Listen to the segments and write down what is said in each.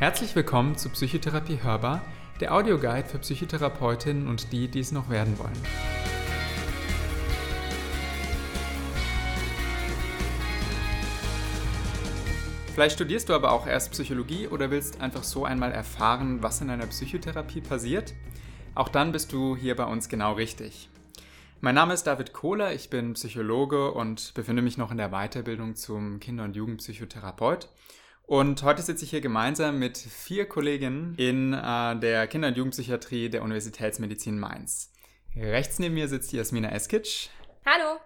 Herzlich willkommen zu Psychotherapie Hörbar, der Audioguide für Psychotherapeutinnen und die, die es noch werden wollen. Vielleicht studierst du aber auch erst Psychologie oder willst einfach so einmal erfahren, was in einer Psychotherapie passiert. Auch dann bist du hier bei uns genau richtig. Mein Name ist David Kohler, ich bin Psychologe und befinde mich noch in der Weiterbildung zum Kinder- und Jugendpsychotherapeut. Und heute sitze ich hier gemeinsam mit vier Kolleginnen in äh, der Kinder- und Jugendpsychiatrie der Universitätsmedizin Mainz. Rechts neben mir sitzt Jasmina Eskic. Hallo.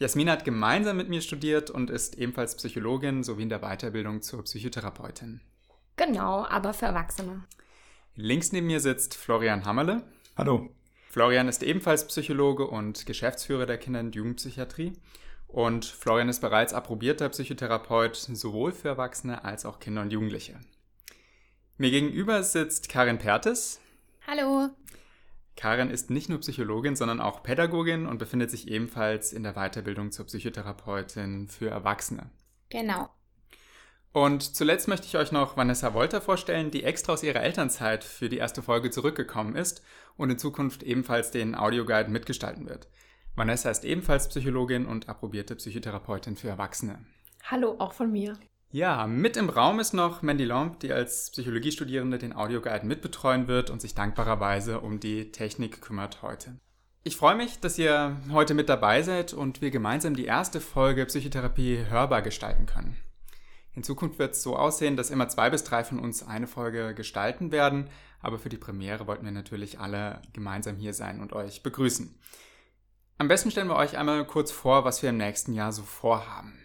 Jasmina hat gemeinsam mit mir studiert und ist ebenfalls Psychologin sowie in der Weiterbildung zur Psychotherapeutin. Genau, aber für Erwachsene. Links neben mir sitzt Florian Hammerle. Hallo. Florian ist ebenfalls Psychologe und Geschäftsführer der Kinder- und Jugendpsychiatrie. Und Florian ist bereits approbierter Psychotherapeut sowohl für Erwachsene als auch Kinder und Jugendliche. Mir gegenüber sitzt Karin Pertes. Hallo. Karin ist nicht nur Psychologin, sondern auch Pädagogin und befindet sich ebenfalls in der Weiterbildung zur Psychotherapeutin für Erwachsene. Genau. Und zuletzt möchte ich euch noch Vanessa Wolter vorstellen, die extra aus ihrer Elternzeit für die erste Folge zurückgekommen ist und in Zukunft ebenfalls den Audioguide mitgestalten wird. Vanessa ist ebenfalls Psychologin und approbierte Psychotherapeutin für Erwachsene. Hallo, auch von mir. Ja, mit im Raum ist noch Mandy Lomb, die als Psychologiestudierende den Audioguide mitbetreuen wird und sich dankbarerweise um die Technik kümmert heute. Ich freue mich, dass ihr heute mit dabei seid und wir gemeinsam die erste Folge Psychotherapie hörbar gestalten können. In Zukunft wird es so aussehen, dass immer zwei bis drei von uns eine Folge gestalten werden, aber für die Premiere wollten wir natürlich alle gemeinsam hier sein und euch begrüßen. Am besten stellen wir euch einmal kurz vor, was wir im nächsten Jahr so vorhaben.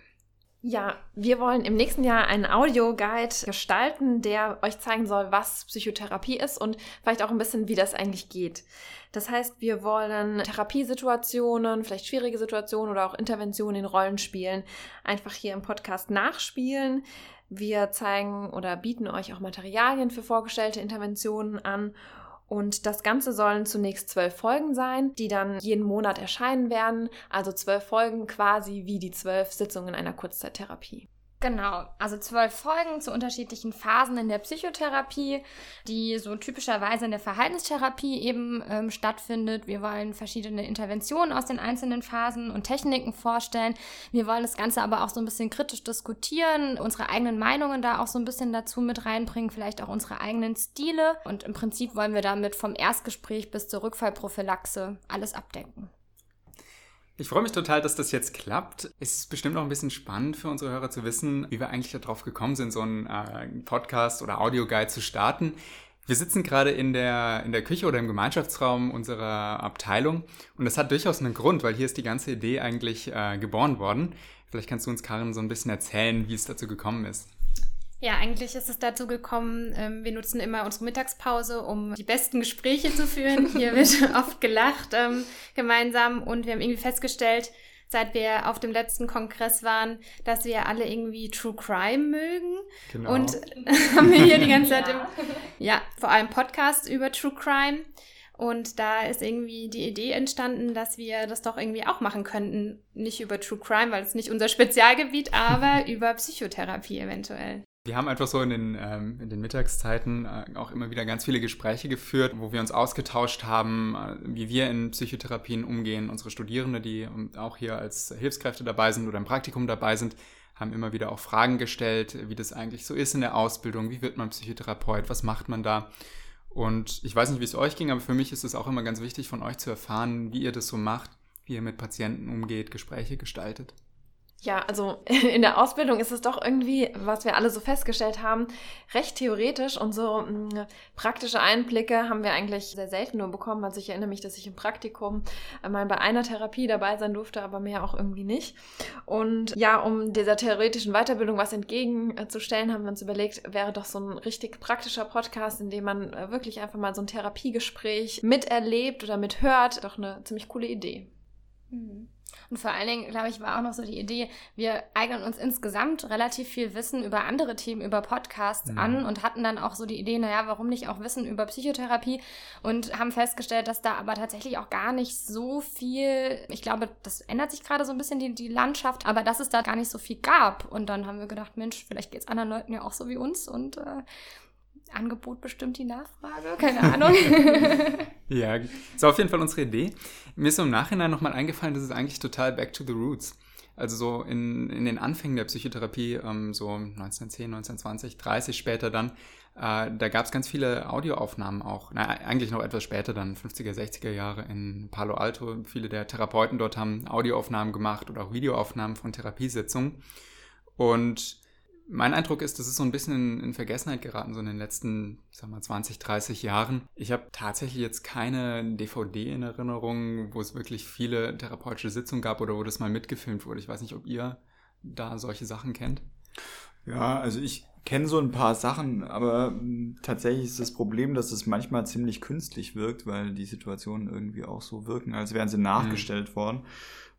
Ja, wir wollen im nächsten Jahr einen Audioguide gestalten, der euch zeigen soll, was Psychotherapie ist und vielleicht auch ein bisschen, wie das eigentlich geht. Das heißt, wir wollen Therapiesituationen, vielleicht schwierige Situationen oder auch Interventionen in Rollenspielen einfach hier im Podcast nachspielen. Wir zeigen oder bieten euch auch Materialien für vorgestellte Interventionen an und das Ganze sollen zunächst zwölf Folgen sein, die dann jeden Monat erscheinen werden. Also zwölf Folgen quasi wie die zwölf Sitzungen einer Kurzzeittherapie. Genau, also zwölf Folgen zu unterschiedlichen Phasen in der Psychotherapie, die so typischerweise in der Verhaltenstherapie eben ähm, stattfindet. Wir wollen verschiedene Interventionen aus den einzelnen Phasen und Techniken vorstellen. Wir wollen das Ganze aber auch so ein bisschen kritisch diskutieren, unsere eigenen Meinungen da auch so ein bisschen dazu mit reinbringen, vielleicht auch unsere eigenen Stile. Und im Prinzip wollen wir damit vom Erstgespräch bis zur Rückfallprophylaxe alles abdecken. Ich freue mich total, dass das jetzt klappt. Es ist bestimmt auch ein bisschen spannend für unsere Hörer zu wissen, wie wir eigentlich darauf gekommen sind, so einen äh, Podcast oder Audioguide zu starten. Wir sitzen gerade in der, in der Küche oder im Gemeinschaftsraum unserer Abteilung und das hat durchaus einen Grund, weil hier ist die ganze Idee eigentlich äh, geboren worden. Vielleicht kannst du uns, Karin, so ein bisschen erzählen, wie es dazu gekommen ist. Ja, eigentlich ist es dazu gekommen, ähm, wir nutzen immer unsere Mittagspause, um die besten Gespräche zu führen. Hier wird oft gelacht ähm, gemeinsam und wir haben irgendwie festgestellt, seit wir auf dem letzten Kongress waren, dass wir alle irgendwie True Crime mögen. Genau. Und haben wir hier die ganze Zeit im, ja, vor allem Podcasts über True Crime. Und da ist irgendwie die Idee entstanden, dass wir das doch irgendwie auch machen könnten. Nicht über True Crime, weil es nicht unser Spezialgebiet, aber über Psychotherapie eventuell. Wir haben einfach so in den, ähm, in den Mittagszeiten äh, auch immer wieder ganz viele Gespräche geführt, wo wir uns ausgetauscht haben, äh, wie wir in Psychotherapien umgehen. Unsere Studierende, die auch hier als Hilfskräfte dabei sind oder im Praktikum dabei sind, haben immer wieder auch Fragen gestellt, wie das eigentlich so ist in der Ausbildung, wie wird man Psychotherapeut, was macht man da. Und ich weiß nicht, wie es euch ging, aber für mich ist es auch immer ganz wichtig, von euch zu erfahren, wie ihr das so macht, wie ihr mit Patienten umgeht, Gespräche gestaltet. Ja, also in der Ausbildung ist es doch irgendwie, was wir alle so festgestellt haben, recht theoretisch und so mh, mm, praktische Einblicke haben wir eigentlich sehr selten nur bekommen. Also ich erinnere mich, dass ich im Praktikum mal bei einer Therapie dabei sein durfte, aber mehr auch irgendwie nicht. Und ja, um dieser theoretischen Weiterbildung was entgegenzustellen, haben wir uns überlegt, wäre doch so ein richtig praktischer Podcast, in dem man äh, wirklich einfach mal so ein Therapiegespräch miterlebt oder mithört, doch eine ziemlich coole Idee. Mhm. Und vor allen Dingen, glaube ich, war auch noch so die Idee, wir eignen uns insgesamt relativ viel Wissen über andere Themen, über Podcasts mhm. an und hatten dann auch so die Idee, naja, warum nicht auch Wissen über Psychotherapie und haben festgestellt, dass da aber tatsächlich auch gar nicht so viel, ich glaube, das ändert sich gerade so ein bisschen die, die Landschaft, aber dass es da gar nicht so viel gab. Und dann haben wir gedacht, Mensch, vielleicht geht es anderen Leuten ja auch so wie uns und äh, Angebot bestimmt die Nachfrage, keine Ahnung. ja, ist auf jeden Fall unsere Idee. Mir ist im Nachhinein nochmal eingefallen, das ist eigentlich total back to the roots. Also so in, in den Anfängen der Psychotherapie, ähm, so 1910, 1920, 30 später dann, äh, da gab es ganz viele Audioaufnahmen auch. Na, eigentlich noch etwas später dann, 50er, 60er Jahre in Palo Alto. Viele der Therapeuten dort haben Audioaufnahmen gemacht oder auch Videoaufnahmen von Therapiesitzungen. Und mein Eindruck ist, das ist so ein bisschen in, in Vergessenheit geraten, so in den letzten, sag mal, 20, 30 Jahren. Ich habe tatsächlich jetzt keine DVD in Erinnerung, wo es wirklich viele therapeutische Sitzungen gab oder wo das mal mitgefilmt wurde. Ich weiß nicht, ob ihr da solche Sachen kennt. Ja, also ich kenne so ein paar Sachen, aber hm, tatsächlich ist das Problem, dass es manchmal ziemlich künstlich wirkt, weil die Situationen irgendwie auch so wirken, als wären sie nachgestellt mhm. worden.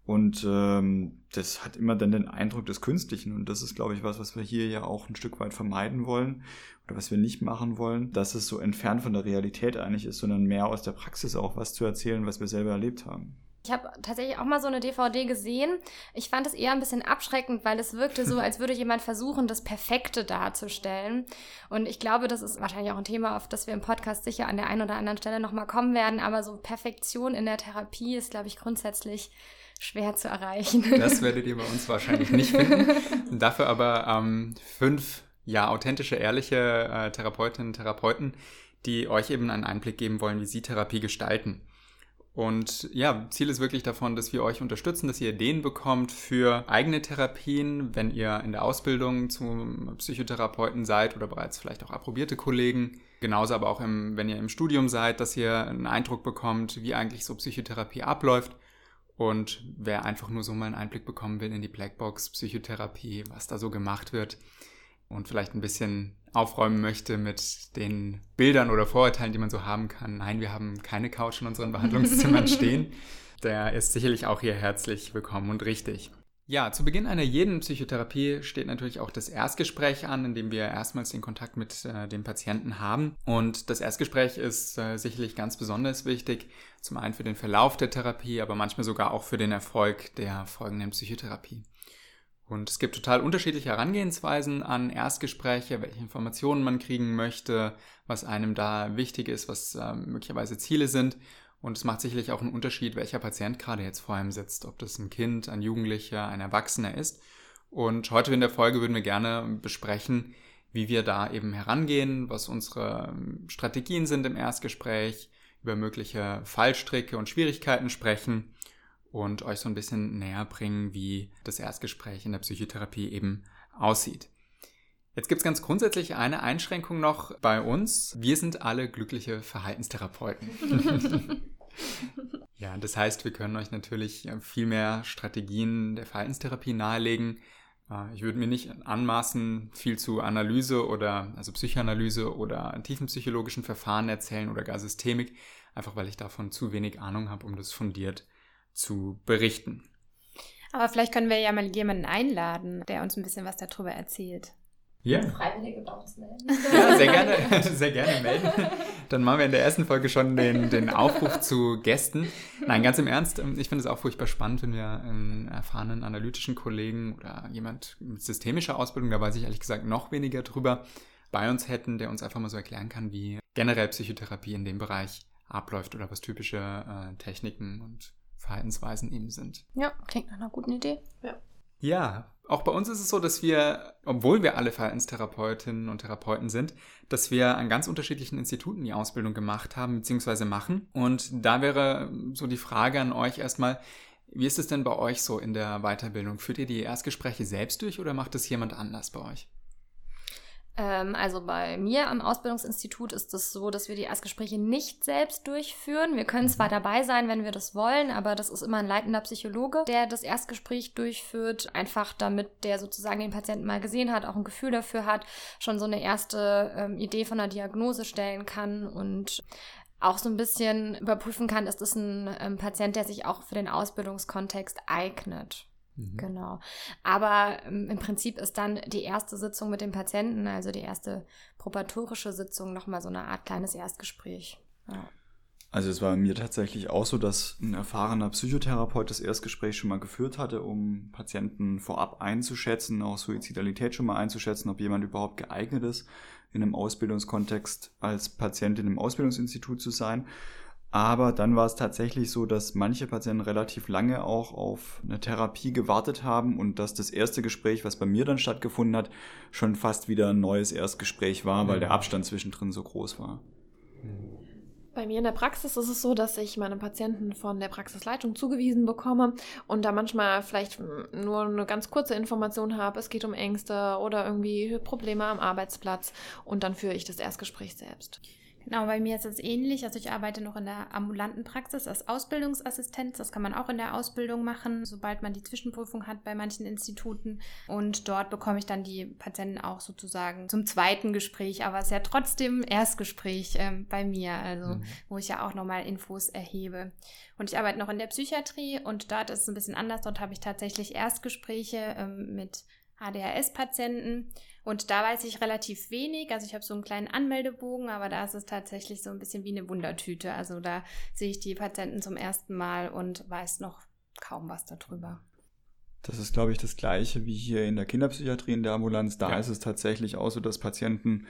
Und ähm, das hat immer dann den Eindruck des Künstlichen. Und das ist, glaube ich, was, was wir hier ja auch ein Stück weit vermeiden wollen oder was wir nicht machen wollen, dass es so entfernt von der Realität eigentlich ist, sondern mehr aus der Praxis auch was zu erzählen, was wir selber erlebt haben. Ich habe tatsächlich auch mal so eine DVD gesehen. Ich fand es eher ein bisschen abschreckend, weil es wirkte so, als würde jemand versuchen, das Perfekte darzustellen. Und ich glaube, das ist wahrscheinlich auch ein Thema, auf das wir im Podcast sicher an der einen oder anderen Stelle nochmal kommen werden. Aber so Perfektion in der Therapie ist, glaube ich, grundsätzlich schwer zu erreichen. Das werdet ihr bei uns wahrscheinlich nicht finden. Dafür aber ähm, fünf, ja, authentische, ehrliche äh, Therapeutinnen und Therapeuten, die euch eben einen Einblick geben wollen, wie sie Therapie gestalten. Und ja, Ziel ist wirklich davon, dass wir euch unterstützen, dass ihr Ideen bekommt für eigene Therapien, wenn ihr in der Ausbildung zum Psychotherapeuten seid oder bereits vielleicht auch approbierte Kollegen. Genauso aber auch, im, wenn ihr im Studium seid, dass ihr einen Eindruck bekommt, wie eigentlich so Psychotherapie abläuft. Und wer einfach nur so mal einen Einblick bekommen will in die Blackbox Psychotherapie, was da so gemacht wird und vielleicht ein bisschen aufräumen möchte mit den Bildern oder Vorurteilen, die man so haben kann. Nein, wir haben keine Couch in unseren Behandlungszimmern stehen. Der ist sicherlich auch hier herzlich willkommen und richtig. Ja, zu Beginn einer jeden Psychotherapie steht natürlich auch das Erstgespräch an, in dem wir erstmals den Kontakt mit äh, dem Patienten haben. Und das Erstgespräch ist äh, sicherlich ganz besonders wichtig, zum einen für den Verlauf der Therapie, aber manchmal sogar auch für den Erfolg der folgenden Psychotherapie. Und es gibt total unterschiedliche Herangehensweisen an Erstgespräche, welche Informationen man kriegen möchte, was einem da wichtig ist, was äh, möglicherweise Ziele sind. Und es macht sicherlich auch einen Unterschied, welcher Patient gerade jetzt vor einem sitzt, ob das ein Kind, ein Jugendlicher, ein Erwachsener ist. Und heute in der Folge würden wir gerne besprechen, wie wir da eben herangehen, was unsere ähm, Strategien sind im Erstgespräch, über mögliche Fallstricke und Schwierigkeiten sprechen und euch so ein bisschen näher bringen, wie das Erstgespräch in der Psychotherapie eben aussieht. Jetzt gibt es ganz grundsätzlich eine Einschränkung noch bei uns. Wir sind alle glückliche Verhaltenstherapeuten. ja, das heißt, wir können euch natürlich viel mehr Strategien der Verhaltenstherapie nahelegen. Äh, ich würde mir nicht anmaßen, viel zu Analyse oder also Psychoanalyse oder tiefenpsychologischen Verfahren erzählen oder gar Systemik, einfach weil ich davon zu wenig Ahnung habe, um das fundiert zu berichten. Aber vielleicht können wir ja mal jemanden einladen, der uns ein bisschen was darüber erzählt. Ja. Freiwillige bei uns melden. Ja, sehr gerne, sehr gerne melden. Dann machen wir in der ersten Folge schon den, den Aufruf zu Gästen. Nein, ganz im Ernst, ähm, ich finde es auch furchtbar spannend, wenn wir einen erfahrenen analytischen Kollegen oder jemand mit systemischer Ausbildung, da weiß ich ehrlich gesagt noch weniger drüber, bei uns hätten, der uns einfach mal so erklären kann, wie generell Psychotherapie in dem Bereich abläuft oder was typische äh, Techniken und Verhaltensweisen eben sind. Ja, klingt nach einer guten Idee. Ja. Ja, auch bei uns ist es so, dass wir, obwohl wir alle Verhaltenstherapeutinnen und Therapeuten sind, dass wir an ganz unterschiedlichen Instituten die Ausbildung gemacht haben bzw. machen. Und da wäre so die Frage an euch erstmal, wie ist es denn bei euch so in der Weiterbildung? Führt ihr die Erstgespräche selbst durch oder macht es jemand anders bei euch? Ähm, also bei mir am Ausbildungsinstitut ist es so, dass wir die Erstgespräche nicht selbst durchführen. Wir können zwar mhm. dabei sein, wenn wir das wollen, aber das ist immer ein leitender Psychologe, der das Erstgespräch durchführt, einfach damit der sozusagen den Patienten mal gesehen hat, auch ein Gefühl dafür hat, schon so eine erste ähm, Idee von einer Diagnose stellen kann und auch so ein bisschen überprüfen kann, ist das ein ähm, Patient, der sich auch für den Ausbildungskontext eignet. Mhm. Genau. Aber ähm, im Prinzip ist dann die erste Sitzung mit dem Patienten, also die erste probatorische Sitzung, nochmal so eine Art kleines Erstgespräch. Ja. Also es war mir tatsächlich auch so, dass ein erfahrener Psychotherapeut das Erstgespräch schon mal geführt hatte, um Patienten vorab einzuschätzen, auch Suizidalität schon mal einzuschätzen, ob jemand überhaupt geeignet ist, in einem Ausbildungskontext als Patient in einem Ausbildungsinstitut zu sein. Aber dann war es tatsächlich so, dass manche Patienten relativ lange auch auf eine Therapie gewartet haben und dass das erste Gespräch, was bei mir dann stattgefunden hat, schon fast wieder ein neues Erstgespräch war, weil der Abstand zwischendrin so groß war. Bei mir in der Praxis ist es so, dass ich meine Patienten von der Praxisleitung zugewiesen bekomme und da manchmal vielleicht nur eine ganz kurze Information habe, es geht um Ängste oder irgendwie Probleme am Arbeitsplatz und dann führe ich das Erstgespräch selbst. Genau, bei mir ist es ähnlich. Also ich arbeite noch in der ambulanten Praxis als Ausbildungsassistenz. Das kann man auch in der Ausbildung machen, sobald man die Zwischenprüfung hat bei manchen Instituten. Und dort bekomme ich dann die Patienten auch sozusagen zum zweiten Gespräch. Aber es ist ja trotzdem Erstgespräch ähm, bei mir, also mhm. wo ich ja auch nochmal Infos erhebe. Und ich arbeite noch in der Psychiatrie und dort ist es ein bisschen anders. Dort habe ich tatsächlich Erstgespräche ähm, mit ADHS-Patienten. Und da weiß ich relativ wenig. Also ich habe so einen kleinen Anmeldebogen, aber da ist es tatsächlich so ein bisschen wie eine Wundertüte. Also da sehe ich die Patienten zum ersten Mal und weiß noch kaum was darüber. Das ist, glaube ich, das Gleiche wie hier in der Kinderpsychiatrie in der Ambulanz. Da ja. ist es tatsächlich auch so, dass Patienten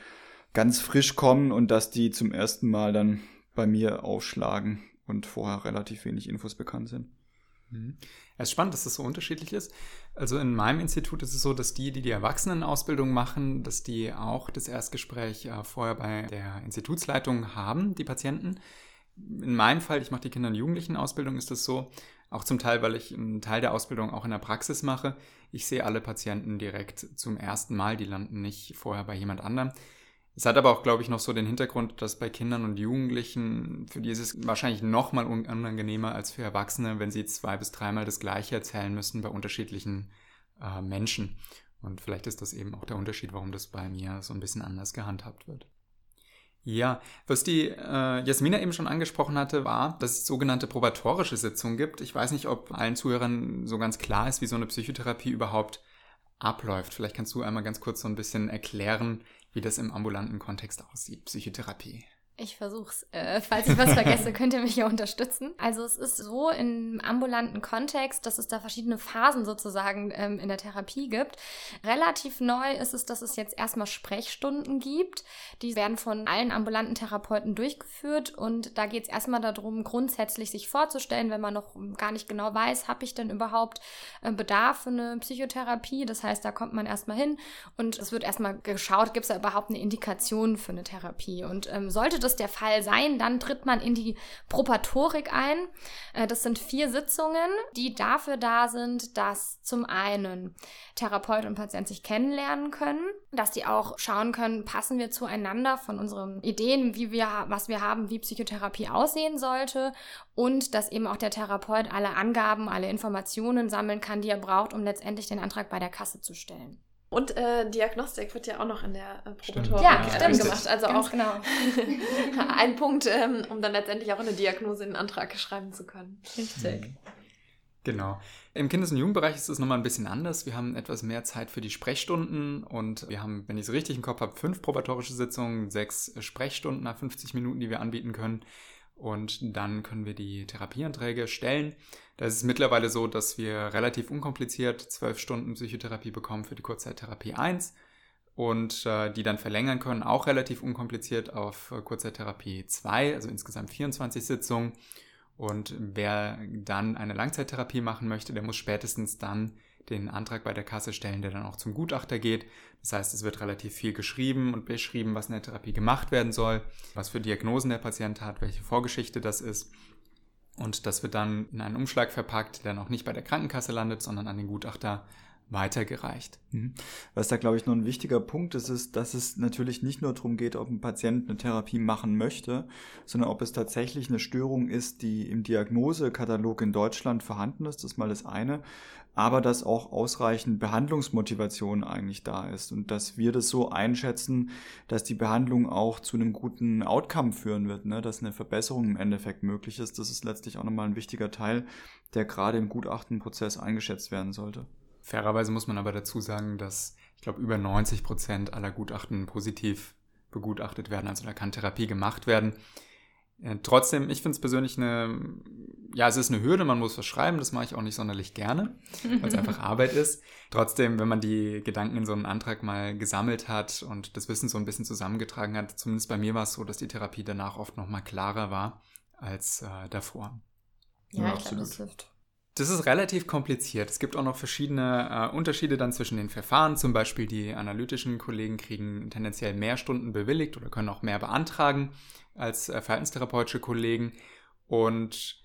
ganz frisch kommen und dass die zum ersten Mal dann bei mir aufschlagen und vorher relativ wenig Infos bekannt sind. Mhm. Es ist spannend, dass das so unterschiedlich ist. Also in meinem Institut ist es so, dass die, die die Erwachsenenausbildung machen, dass die auch das Erstgespräch äh, vorher bei der Institutsleitung haben, die Patienten. In meinem Fall, ich mache die Kinder- und Jugendlichen-Ausbildung, ist das so, auch zum Teil, weil ich einen Teil der Ausbildung auch in der Praxis mache. Ich sehe alle Patienten direkt zum ersten Mal, die landen nicht vorher bei jemand anderem. Es hat aber auch, glaube ich, noch so den Hintergrund, dass bei Kindern und Jugendlichen, für die ist es wahrscheinlich noch mal unangenehmer als für Erwachsene, wenn sie zwei bis dreimal das Gleiche erzählen müssen bei unterschiedlichen äh, Menschen. Und vielleicht ist das eben auch der Unterschied, warum das bei mir so ein bisschen anders gehandhabt wird. Ja, was die äh, Jasmina eben schon angesprochen hatte, war, dass es sogenannte probatorische Sitzungen gibt. Ich weiß nicht, ob allen Zuhörern so ganz klar ist, wie so eine Psychotherapie überhaupt abläuft. Vielleicht kannst du einmal ganz kurz so ein bisschen erklären, wie das im ambulanten Kontext aussieht, Psychotherapie. Ich versuch's. Äh, falls ich was vergesse, könnt ihr mich ja unterstützen. Also es ist so im ambulanten Kontext, dass es da verschiedene Phasen sozusagen ähm, in der Therapie gibt. Relativ neu ist es, dass es jetzt erstmal Sprechstunden gibt. Die werden von allen ambulanten Therapeuten durchgeführt und da geht es erstmal darum, grundsätzlich sich vorzustellen, wenn man noch gar nicht genau weiß, habe ich denn überhaupt äh, Bedarf für eine Psychotherapie. Das heißt, da kommt man erstmal hin und es wird erstmal geschaut, gibt es da überhaupt eine Indikation für eine Therapie. Und ähm, sollte das das der Fall sein, dann tritt man in die Propatorik ein. Äh, das sind vier Sitzungen, die dafür da sind, dass zum einen Therapeut und Patient sich kennenlernen können, dass die auch schauen können, passen wir zueinander von unseren Ideen, wie wir, was wir haben, wie Psychotherapie aussehen sollte und dass eben auch der Therapeut alle Angaben, alle Informationen sammeln kann, die er braucht, um letztendlich den Antrag bei der Kasse zu stellen. Und äh, Diagnostik wird ja auch noch in der äh, Probatorik ja, ja, gemacht. Also Ganz auch genau. ein Punkt, ähm, um dann letztendlich auch eine Diagnose in den Antrag schreiben zu können. Richtig. Mhm. Genau. Im Kindes- und Jugendbereich ist es nochmal ein bisschen anders. Wir haben etwas mehr Zeit für die Sprechstunden und wir haben, wenn ich es richtig im Kopf habe, fünf probatorische Sitzungen, sechs Sprechstunden nach 50 Minuten, die wir anbieten können. Und dann können wir die Therapieanträge stellen. Da ist es mittlerweile so, dass wir relativ unkompliziert zwölf Stunden Psychotherapie bekommen für die Kurzzeittherapie 1 und äh, die dann verlängern können, auch relativ unkompliziert auf äh, Kurzzeittherapie 2, also insgesamt 24 Sitzungen. Und wer dann eine Langzeittherapie machen möchte, der muss spätestens dann den Antrag bei der Kasse stellen, der dann auch zum Gutachter geht. Das heißt, es wird relativ viel geschrieben und beschrieben, was in der Therapie gemacht werden soll, was für Diagnosen der Patient hat, welche Vorgeschichte das ist. Und das wird dann in einen Umschlag verpackt, der noch nicht bei der Krankenkasse landet, sondern an den Gutachter weitergereicht. Mhm. Was da, glaube ich, noch ein wichtiger Punkt ist, ist, dass es natürlich nicht nur darum geht, ob ein Patient eine Therapie machen möchte, sondern ob es tatsächlich eine Störung ist, die im Diagnosekatalog in Deutschland vorhanden ist. Das ist mal das eine. Aber dass auch ausreichend Behandlungsmotivation eigentlich da ist und dass wir das so einschätzen, dass die Behandlung auch zu einem guten Outcome führen wird, ne? dass eine Verbesserung im Endeffekt möglich ist. Das ist letztlich auch nochmal ein wichtiger Teil, der gerade im Gutachtenprozess eingeschätzt werden sollte. Fairerweise muss man aber dazu sagen, dass ich glaube über 90 Prozent aller Gutachten positiv begutachtet werden, also da kann Therapie gemacht werden. Äh, trotzdem, ich finde es persönlich eine, ja, es ist eine Hürde, man muss was schreiben, das mache ich auch nicht sonderlich gerne, weil es einfach Arbeit ist. Trotzdem, wenn man die Gedanken in so einen Antrag mal gesammelt hat und das Wissen so ein bisschen zusammengetragen hat, zumindest bei mir war es so, dass die Therapie danach oft nochmal klarer war als äh, davor. Ja, ja ich glaube, das hilft. Das ist relativ kompliziert. Es gibt auch noch verschiedene äh, Unterschiede dann zwischen den Verfahren. Zum Beispiel die analytischen Kollegen kriegen tendenziell mehr Stunden bewilligt oder können auch mehr beantragen als äh, verhaltenstherapeutische Kollegen. Und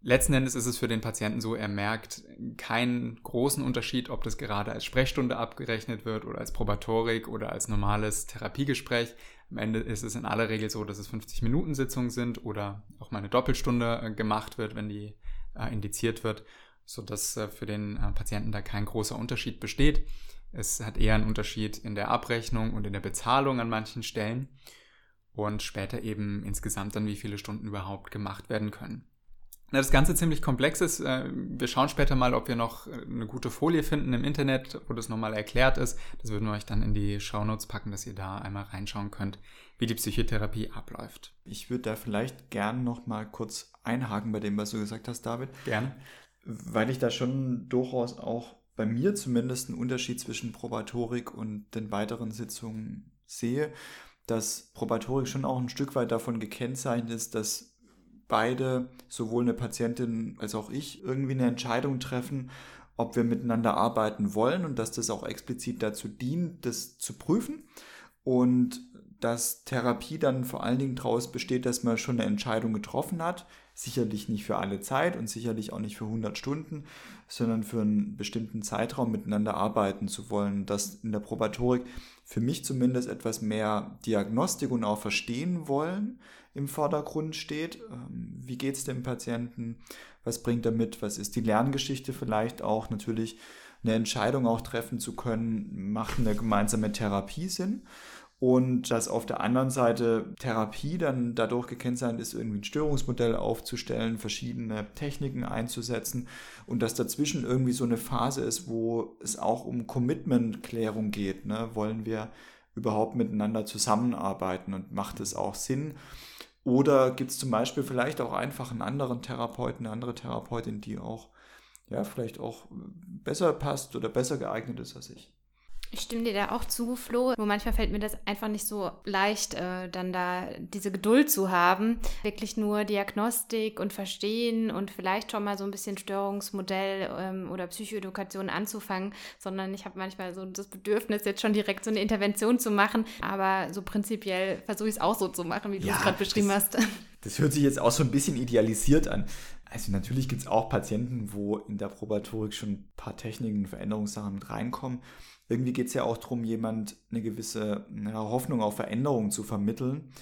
letzten Endes ist es für den Patienten so, er merkt keinen großen Unterschied, ob das gerade als Sprechstunde abgerechnet wird oder als Probatorik oder als normales Therapiegespräch. Am Ende ist es in aller Regel so, dass es 50 Minuten Sitzungen sind oder auch mal eine Doppelstunde äh, gemacht wird, wenn die äh, indiziert wird, sodass äh, für den äh, Patienten da kein großer Unterschied besteht. Es hat eher einen Unterschied in der Abrechnung und in der Bezahlung an manchen Stellen und später eben insgesamt dann, wie viele Stunden überhaupt gemacht werden können. Das Ganze ziemlich komplex ist. Wir schauen später mal, ob wir noch eine gute Folie finden im Internet, wo das nochmal erklärt ist. Das würden wir euch dann in die Shownotes packen, dass ihr da einmal reinschauen könnt, wie die Psychotherapie abläuft. Ich würde da vielleicht gern nochmal kurz einhaken bei dem, was du gesagt hast, David. Gerne. Weil ich da schon durchaus auch bei mir zumindest einen Unterschied zwischen Probatorik und den weiteren Sitzungen sehe, dass Probatorik schon auch ein Stück weit davon gekennzeichnet ist, dass beide, sowohl eine Patientin als auch ich, irgendwie eine Entscheidung treffen, ob wir miteinander arbeiten wollen und dass das auch explizit dazu dient, das zu prüfen. Und dass Therapie dann vor allen Dingen daraus besteht, dass man schon eine Entscheidung getroffen hat, sicherlich nicht für alle Zeit und sicherlich auch nicht für 100 Stunden, sondern für einen bestimmten Zeitraum miteinander arbeiten zu wollen. Dass in der Probatorik für mich zumindest etwas mehr Diagnostik und auch Verstehen wollen im Vordergrund steht. Ähm, wie geht es dem Patienten? Was bringt er mit? Was ist die Lerngeschichte vielleicht auch? Natürlich eine Entscheidung auch treffen zu können, macht eine gemeinsame Therapie Sinn? Und dass auf der anderen Seite Therapie dann dadurch gekennzeichnet ist, irgendwie ein Störungsmodell aufzustellen, verschiedene Techniken einzusetzen und dass dazwischen irgendwie so eine Phase ist, wo es auch um Commitment-Klärung geht. Ne? Wollen wir überhaupt miteinander zusammenarbeiten und macht es auch Sinn? Oder gibt es zum Beispiel vielleicht auch einfach einen anderen Therapeuten, eine andere Therapeutin, die auch ja, vielleicht auch besser passt oder besser geeignet ist als ich? Ich stimme dir da auch zu, Flo. Nur manchmal fällt mir das einfach nicht so leicht, äh, dann da diese Geduld zu haben. Wirklich nur Diagnostik und Verstehen und vielleicht schon mal so ein bisschen Störungsmodell ähm, oder Psychoedukation anzufangen, sondern ich habe manchmal so das Bedürfnis, jetzt schon direkt so eine Intervention zu machen. Aber so prinzipiell versuche ich es auch so zu machen, wie du es gerade beschrieben das, hast. Das hört sich jetzt auch so ein bisschen idealisiert an. Also natürlich gibt es auch Patienten, wo in der Probatorik schon ein paar Techniken, Veränderungssachen mit reinkommen irgendwie geht es ja auch darum, jemand eine gewisse ja, Hoffnung auf Veränderung zu vermitteln.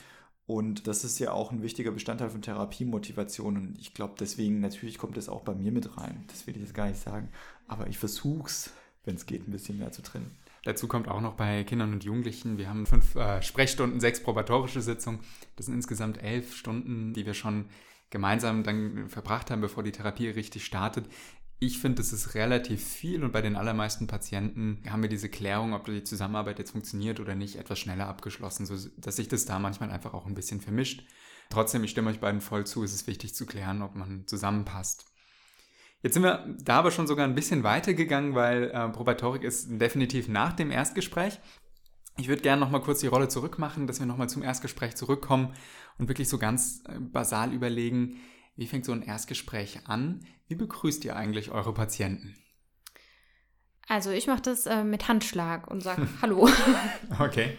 Und das ist ja auch ein wichtiger Bestandteil von Therapiemotivation. Und ich glaube, deswegen, natürlich kommt das auch bei mir mit rein. Das will ich jetzt gar nicht sagen. Aber ich versuche es, wenn es geht, ein bisschen mehr zu trennen. Dazu kommt auch noch bei Kindern und Jugendlichen, wir haben fünf äh, Sprechstunden, sechs probatorische Sitzungen. Das sind insgesamt elf Stunden, die wir schon gemeinsam dann verbracht haben, bevor die Therapie richtig startet. Ich finde, das ist relativ viel und bei den allermeisten Patienten haben wir diese Klärung, ob die Zusammenarbeit jetzt funktioniert oder nicht, etwas schneller abgeschlossen, sodass sich das da manchmal einfach auch ein bisschen vermischt. Trotzdem, ich stimme euch beiden voll zu, es ist wichtig zu klären, ob man zusammenpasst. Jetzt sind wir da aber schon sogar ein bisschen weiter gegangen, weil äh, Probatorik ist definitiv nach dem Erstgespräch. Ich würde gerne nochmal kurz die Rolle zurückmachen, dass wir nochmal zum Erstgespräch zurückkommen und wirklich so ganz äh, basal überlegen, wie fängt so ein Erstgespräch an? Wie begrüßt ihr eigentlich eure Patienten? Also ich mache das äh, mit Handschlag und sage Hallo. Okay.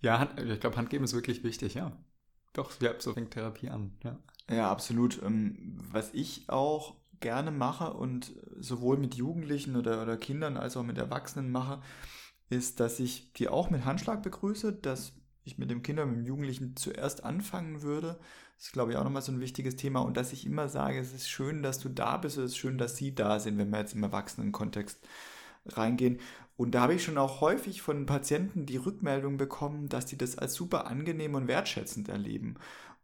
Ja, ich glaube, Handgeben ist wirklich wichtig, ja. Doch, ja, so fängt Therapie an, ja. Ja, absolut. Ähm, was ich auch gerne mache und sowohl mit Jugendlichen oder, oder Kindern als auch mit Erwachsenen mache, ist, dass ich die auch mit Handschlag begrüße, dass ich mit dem Kinder, mit dem Jugendlichen zuerst anfangen würde das ist, glaube ich, auch nochmal so ein wichtiges Thema. Und dass ich immer sage, es ist schön, dass du da bist, es ist schön, dass sie da sind, wenn wir jetzt im Erwachsenenkontext reingehen. Und da habe ich schon auch häufig von Patienten die Rückmeldung bekommen, dass die das als super angenehm und wertschätzend erleben.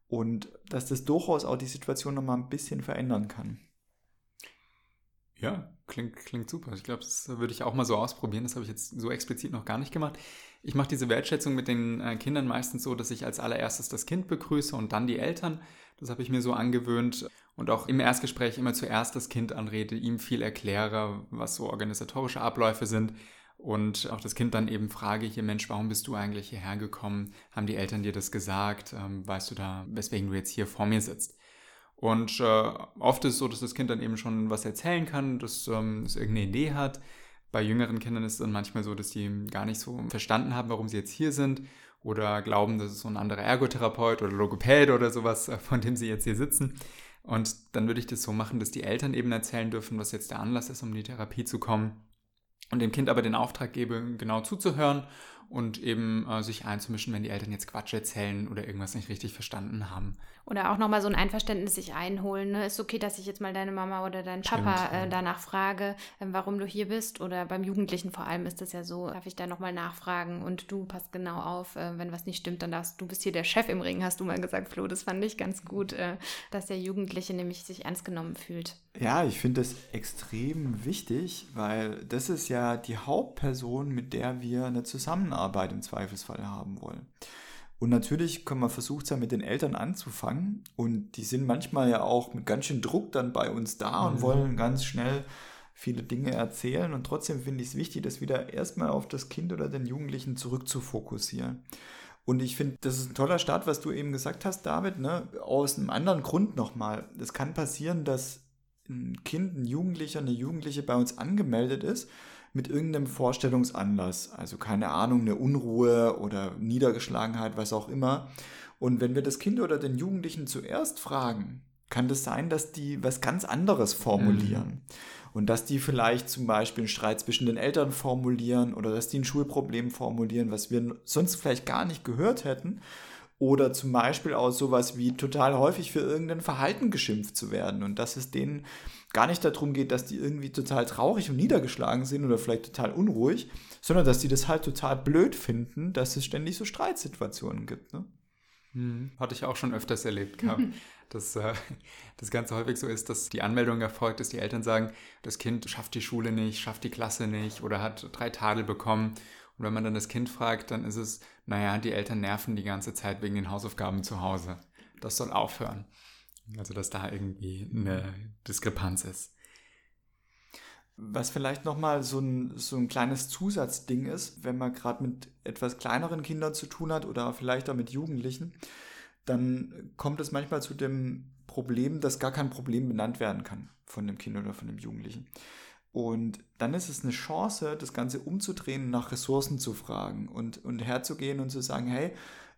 Und dass das durchaus auch die Situation nochmal ein bisschen verändern kann. Ja, klingt, klingt super. Ich glaube, das würde ich auch mal so ausprobieren. Das habe ich jetzt so explizit noch gar nicht gemacht. Ich mache diese Wertschätzung mit den äh, Kindern meistens so, dass ich als allererstes das Kind begrüße und dann die Eltern. Das habe ich mir so angewöhnt und auch im Erstgespräch immer zuerst das Kind anrede, ihm viel erkläre, was so organisatorische Abläufe sind und auch das Kind dann eben frage hier, Mensch, warum bist du eigentlich hierher gekommen? Haben die Eltern dir das gesagt? Ähm, weißt du da, weswegen du jetzt hier vor mir sitzt? Und äh, oft ist es so, dass das Kind dann eben schon was erzählen kann, dass ähm, es irgendeine Idee hat. Bei jüngeren Kindern ist es dann manchmal so, dass die gar nicht so verstanden haben, warum sie jetzt hier sind oder glauben, das ist so ein anderer Ergotherapeut oder Logopäd oder sowas, äh, von dem sie jetzt hier sitzen. Und dann würde ich das so machen, dass die Eltern eben erzählen dürfen, was jetzt der Anlass ist, um in die Therapie zu kommen. Und dem Kind aber den Auftrag gebe, genau zuzuhören und eben äh, sich einzumischen, wenn die Eltern jetzt Quatsch erzählen oder irgendwas nicht richtig verstanden haben. Oder auch nochmal so ein Einverständnis sich einholen. Ne? Ist okay, dass ich jetzt mal deine Mama oder deinen Papa Stimmt, äh, danach frage, äh, warum du hier bist? Oder beim Jugendlichen vor allem ist das ja so, darf ich da nochmal nachfragen und du passt genau auf, äh, wenn was nicht stimmt, dann darfst du bist hier der Chef im Ring, hast du mal gesagt, Flo. Das fand ich ganz gut, äh, dass der Jugendliche nämlich sich ernst genommen fühlt. Ja, ich finde das extrem wichtig, weil das ist ja die Hauptperson, mit der wir eine Zusammenarbeit im Zweifelsfall haben wollen. Und natürlich kann man versucht sein, mit den Eltern anzufangen. Und die sind manchmal ja auch mit ganz schön Druck dann bei uns da und mhm. wollen ganz schnell viele Dinge erzählen. Und trotzdem finde ich es wichtig, das wieder erstmal auf das Kind oder den Jugendlichen zurückzufokussieren. Und ich finde, das ist ein toller Start, was du eben gesagt hast, David, ne? aus einem anderen Grund nochmal. Es kann passieren, dass ein Kind, ein Jugendlicher, eine Jugendliche bei uns angemeldet ist mit irgendeinem Vorstellungsanlass, also keine Ahnung, eine Unruhe oder Niedergeschlagenheit, was auch immer. Und wenn wir das Kind oder den Jugendlichen zuerst fragen, kann das sein, dass die was ganz anderes formulieren. Mhm. Und dass die vielleicht zum Beispiel einen Streit zwischen den Eltern formulieren oder dass die ein Schulproblem formulieren, was wir sonst vielleicht gar nicht gehört hätten. Oder zum Beispiel auch sowas wie total häufig für irgendein Verhalten geschimpft zu werden und dass es denen gar nicht darum geht, dass die irgendwie total traurig und niedergeschlagen sind oder vielleicht total unruhig, sondern dass die das halt total blöd finden, dass es ständig so Streitsituationen gibt. Ne? Hm, hatte ich auch schon öfters erlebt gehabt, dass äh, das Ganze häufig so ist, dass die Anmeldung erfolgt, dass die Eltern sagen, das Kind schafft die Schule nicht, schafft die Klasse nicht oder hat drei Tadel bekommen und wenn man dann das Kind fragt, dann ist es, naja, die Eltern nerven die ganze Zeit wegen den Hausaufgaben zu Hause. Das soll aufhören. Also, dass da irgendwie eine Diskrepanz ist. Was vielleicht nochmal so ein, so ein kleines Zusatzding ist, wenn man gerade mit etwas kleineren Kindern zu tun hat oder vielleicht auch mit Jugendlichen, dann kommt es manchmal zu dem Problem, dass gar kein Problem benannt werden kann von dem Kind oder von dem Jugendlichen. Und dann ist es eine Chance, das Ganze umzudrehen, nach Ressourcen zu fragen und, und herzugehen und zu sagen, hey,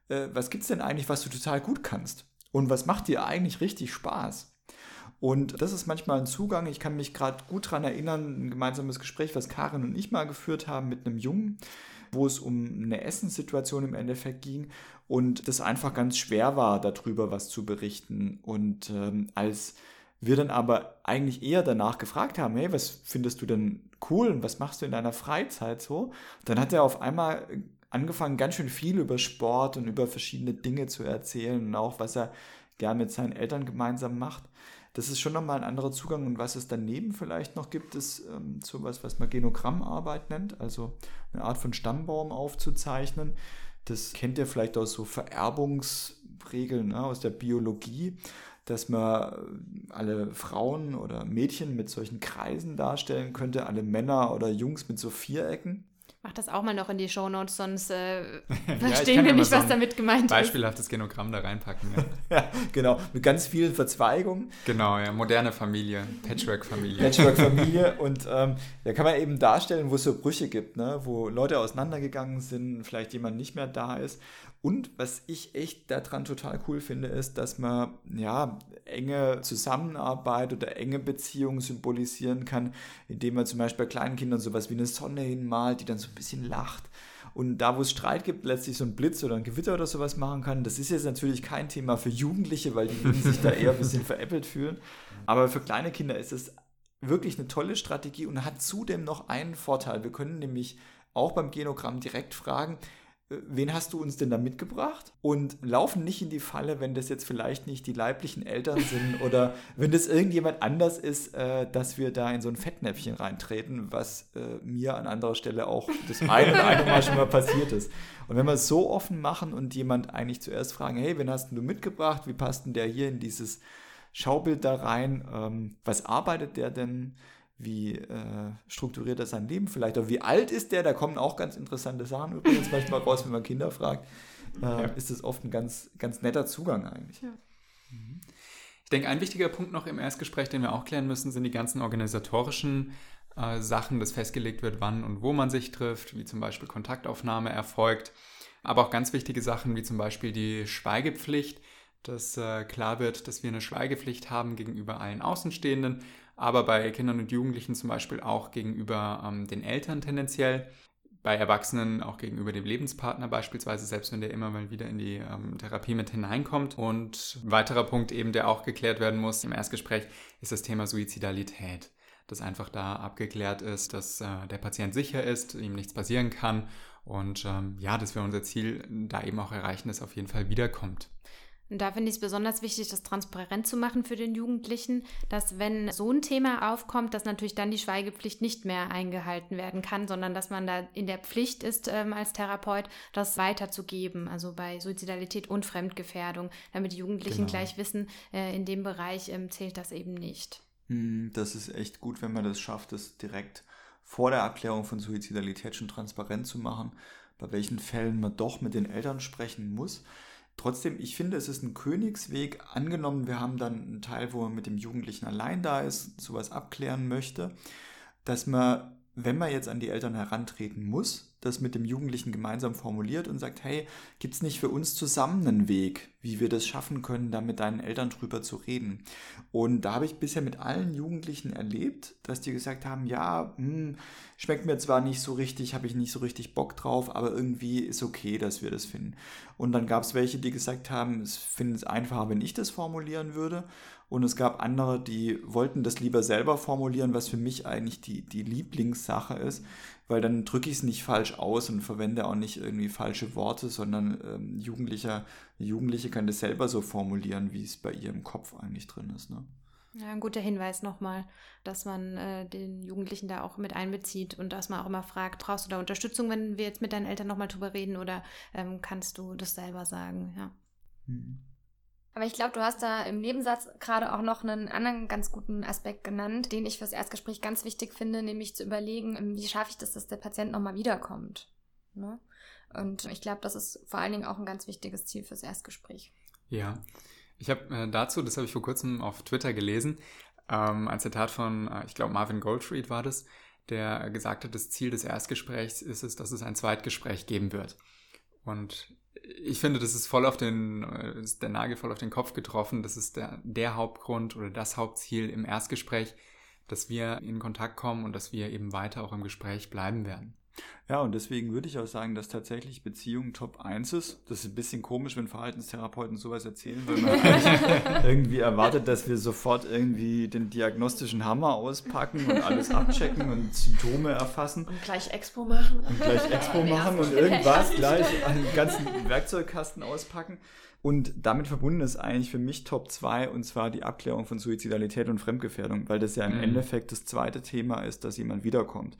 äh, was es denn eigentlich, was du total gut kannst? Und was macht dir eigentlich richtig Spaß? Und das ist manchmal ein Zugang. Ich kann mich gerade gut daran erinnern, ein gemeinsames Gespräch, was Karin und ich mal geführt haben mit einem Jungen, wo es um eine Essenssituation im Endeffekt ging und das einfach ganz schwer war, darüber was zu berichten. Und ähm, als wir dann aber eigentlich eher danach gefragt haben, hey, was findest du denn cool und was machst du in deiner Freizeit so? Dann hat er auf einmal angefangen, ganz schön viel über Sport und über verschiedene Dinge zu erzählen und auch, was er gern mit seinen Eltern gemeinsam macht. Das ist schon nochmal ein anderer Zugang. Und was es daneben vielleicht noch gibt, ist ähm, sowas, was man Genogrammarbeit nennt, also eine Art von Stammbaum aufzuzeichnen. Das kennt ihr vielleicht aus so Vererbungsregeln ne, aus der Biologie dass man alle Frauen oder Mädchen mit solchen Kreisen darstellen könnte, alle Männer oder Jungs mit so Vierecken. Mach das auch mal noch in die Shownotes, sonst äh, verstehen ja, wir nicht, was so damit gemeint beispielhaftes ist. Beispielhaftes Genogramm da reinpacken. Ja. ja. genau, mit ganz vielen Verzweigungen. Genau, ja, moderne Familie, Patchwork-Familie. Patchwork-Familie und ähm, da kann man eben darstellen, wo es so Brüche gibt, ne? wo Leute auseinandergegangen sind, vielleicht jemand nicht mehr da ist und was ich echt daran total cool finde, ist, dass man ja enge Zusammenarbeit oder enge Beziehungen symbolisieren kann, indem man zum Beispiel bei kleinen Kindern sowas wie eine Sonne hinmalt, die dann so ein bisschen lacht. Und da, wo es Streit gibt, letztlich so ein Blitz oder ein Gewitter oder sowas machen kann. Das ist jetzt natürlich kein Thema für Jugendliche, weil die sich da eher ein bisschen veräppelt fühlen. Aber für kleine Kinder ist es wirklich eine tolle Strategie und hat zudem noch einen Vorteil. Wir können nämlich auch beim Genogramm direkt fragen, wen hast du uns denn da mitgebracht? Und laufen nicht in die Falle, wenn das jetzt vielleicht nicht die leiblichen Eltern sind oder wenn das irgendjemand anders ist, äh, dass wir da in so ein Fettnäpfchen reintreten, was äh, mir an anderer Stelle auch das eine oder andere Mal schon mal passiert ist. Und wenn wir es so offen machen und jemand eigentlich zuerst fragen, hey, wen hast du mitgebracht? Wie passt denn der hier in dieses Schaubild da rein? Ähm, was arbeitet der denn? Wie äh, strukturiert er sein Leben vielleicht, oder wie alt ist der, da kommen auch ganz interessante Sachen übrigens manchmal raus, wenn man Kinder fragt, äh, ja. ist das oft ein ganz, ganz netter Zugang eigentlich. Ja. Mhm. Ich denke, ein wichtiger Punkt noch im Erstgespräch, den wir auch klären müssen, sind die ganzen organisatorischen äh, Sachen, dass festgelegt wird, wann und wo man sich trifft, wie zum Beispiel Kontaktaufnahme erfolgt, aber auch ganz wichtige Sachen wie zum Beispiel die Schweigepflicht, dass äh, klar wird, dass wir eine Schweigepflicht haben gegenüber allen Außenstehenden aber bei Kindern und Jugendlichen zum Beispiel auch gegenüber ähm, den Eltern tendenziell. Bei Erwachsenen auch gegenüber dem Lebenspartner beispielsweise, selbst wenn der immer mal wieder in die ähm, Therapie mit hineinkommt. Und ein weiterer Punkt eben, der auch geklärt werden muss im Erstgespräch, ist das Thema Suizidalität. Dass einfach da abgeklärt ist, dass äh, der Patient sicher ist, ihm nichts passieren kann und ähm, ja, dass wir unser Ziel da eben auch erreichen, dass auf jeden Fall wiederkommt. Und da finde ich es besonders wichtig, das transparent zu machen für den Jugendlichen, dass wenn so ein Thema aufkommt, dass natürlich dann die Schweigepflicht nicht mehr eingehalten werden kann, sondern dass man da in der Pflicht ist, ähm, als Therapeut, das weiterzugeben, also bei Suizidalität und Fremdgefährdung, damit die Jugendlichen genau. gleich wissen, äh, in dem Bereich ähm, zählt das eben nicht. Hm, das ist echt gut, wenn man das schafft, das direkt vor der Erklärung von Suizidalität schon transparent zu machen, bei welchen Fällen man doch mit den Eltern sprechen muss. Trotzdem, ich finde, es ist ein Königsweg. Angenommen, wir haben dann einen Teil, wo man mit dem Jugendlichen allein da ist, sowas abklären möchte, dass man, wenn man jetzt an die Eltern herantreten muss, das mit dem Jugendlichen gemeinsam formuliert und sagt, hey, gibt es nicht für uns zusammen einen Weg, wie wir das schaffen können, da mit deinen Eltern drüber zu reden? Und da habe ich bisher mit allen Jugendlichen erlebt, dass die gesagt haben, ja, hm, schmeckt mir zwar nicht so richtig, habe ich nicht so richtig Bock drauf, aber irgendwie ist okay, dass wir das finden. Und dann gab es welche, die gesagt haben, es finden es einfacher, wenn ich das formulieren würde. Und es gab andere, die wollten das lieber selber formulieren, was für mich eigentlich die, die Lieblingssache ist, weil dann drücke ich es nicht falsch aus und verwende auch nicht irgendwie falsche Worte, sondern ähm, Jugendlicher, Jugendliche kann das selber so formulieren, wie es bei ihr im Kopf eigentlich drin ist. Ne? Ja, ein guter Hinweis nochmal, dass man äh, den Jugendlichen da auch mit einbezieht und dass man auch immer fragt, brauchst du da Unterstützung, wenn wir jetzt mit deinen Eltern nochmal drüber reden oder ähm, kannst du das selber sagen, ja. Mhm. Aber ich glaube, du hast da im Nebensatz gerade auch noch einen anderen ganz guten Aspekt genannt, den ich fürs Erstgespräch ganz wichtig finde, nämlich zu überlegen, ähm, wie schaffe ich das, dass der Patient nochmal wiederkommt. Ne? Und ich glaube, das ist vor allen Dingen auch ein ganz wichtiges Ziel fürs Erstgespräch. Ja, ich habe äh, dazu, das habe ich vor kurzem auf Twitter gelesen, ähm, ein Zitat von, äh, ich glaube, Marvin Goldfried war das, der gesagt hat, das Ziel des Erstgesprächs ist es, dass es ein Zweitgespräch geben wird. Und ich finde, das ist voll auf den, äh, ist der Nagel voll auf den Kopf getroffen. Das ist der, der Hauptgrund oder das Hauptziel im Erstgespräch, dass wir in Kontakt kommen und dass wir eben weiter auch im Gespräch bleiben werden. Ja, und deswegen würde ich auch sagen, dass tatsächlich Beziehung Top 1 ist. Das ist ein bisschen komisch, wenn Verhaltenstherapeuten sowas erzählen, weil man irgendwie erwartet, dass wir sofort irgendwie den diagnostischen Hammer auspacken und alles abchecken und Symptome erfassen. Und gleich Expo machen. Und gleich Expo machen und irgendwas gleich einen ganzen Werkzeugkasten auspacken. Und damit verbunden ist eigentlich für mich Top 2 und zwar die Abklärung von Suizidalität und Fremdgefährdung, weil das ja im mhm. Endeffekt das zweite Thema ist, dass jemand wiederkommt.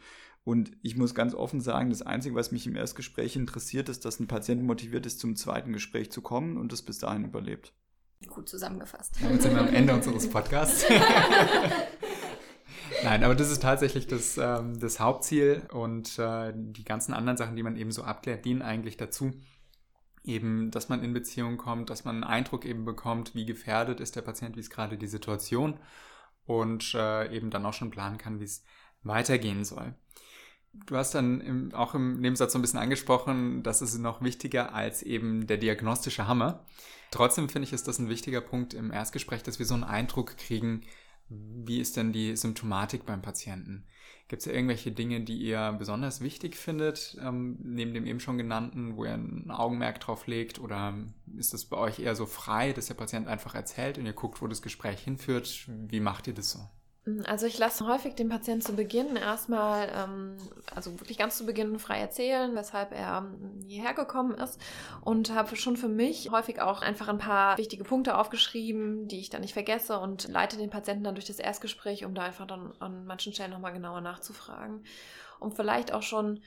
Und ich muss ganz offen sagen, das Einzige, was mich im Erstgespräch interessiert, ist, dass ein Patient motiviert ist, zum zweiten Gespräch zu kommen und es bis dahin überlebt. Gut zusammengefasst. Damit sind wir am Ende unseres Podcasts. Nein, aber das ist tatsächlich das, ähm, das Hauptziel und äh, die ganzen anderen Sachen, die man eben so abklärt, dienen eigentlich dazu, eben, dass man in Beziehung kommt, dass man einen Eindruck eben bekommt, wie gefährdet ist der Patient, wie ist gerade die Situation und äh, eben dann auch schon planen kann, wie es weitergehen soll. Du hast dann im, auch im Nebensatz so ein bisschen angesprochen, das ist noch wichtiger als eben der diagnostische Hammer. Trotzdem finde ich, ist das ein wichtiger Punkt im Erstgespräch, dass wir so einen Eindruck kriegen, wie ist denn die Symptomatik beim Patienten? Gibt es irgendwelche Dinge, die ihr besonders wichtig findet, ähm, neben dem eben schon genannten, wo ihr ein Augenmerk drauf legt? Oder ist das bei euch eher so frei, dass der Patient einfach erzählt und ihr guckt, wo das Gespräch hinführt? Wie macht ihr das so? Also ich lasse häufig den Patienten zu Beginn erstmal, ähm, also wirklich ganz zu Beginn frei erzählen, weshalb er ähm, hierher gekommen ist und habe schon für mich häufig auch einfach ein paar wichtige Punkte aufgeschrieben, die ich dann nicht vergesse und leite den Patienten dann durch das Erstgespräch, um da einfach dann an manchen Stellen nochmal genauer nachzufragen, um vielleicht auch schon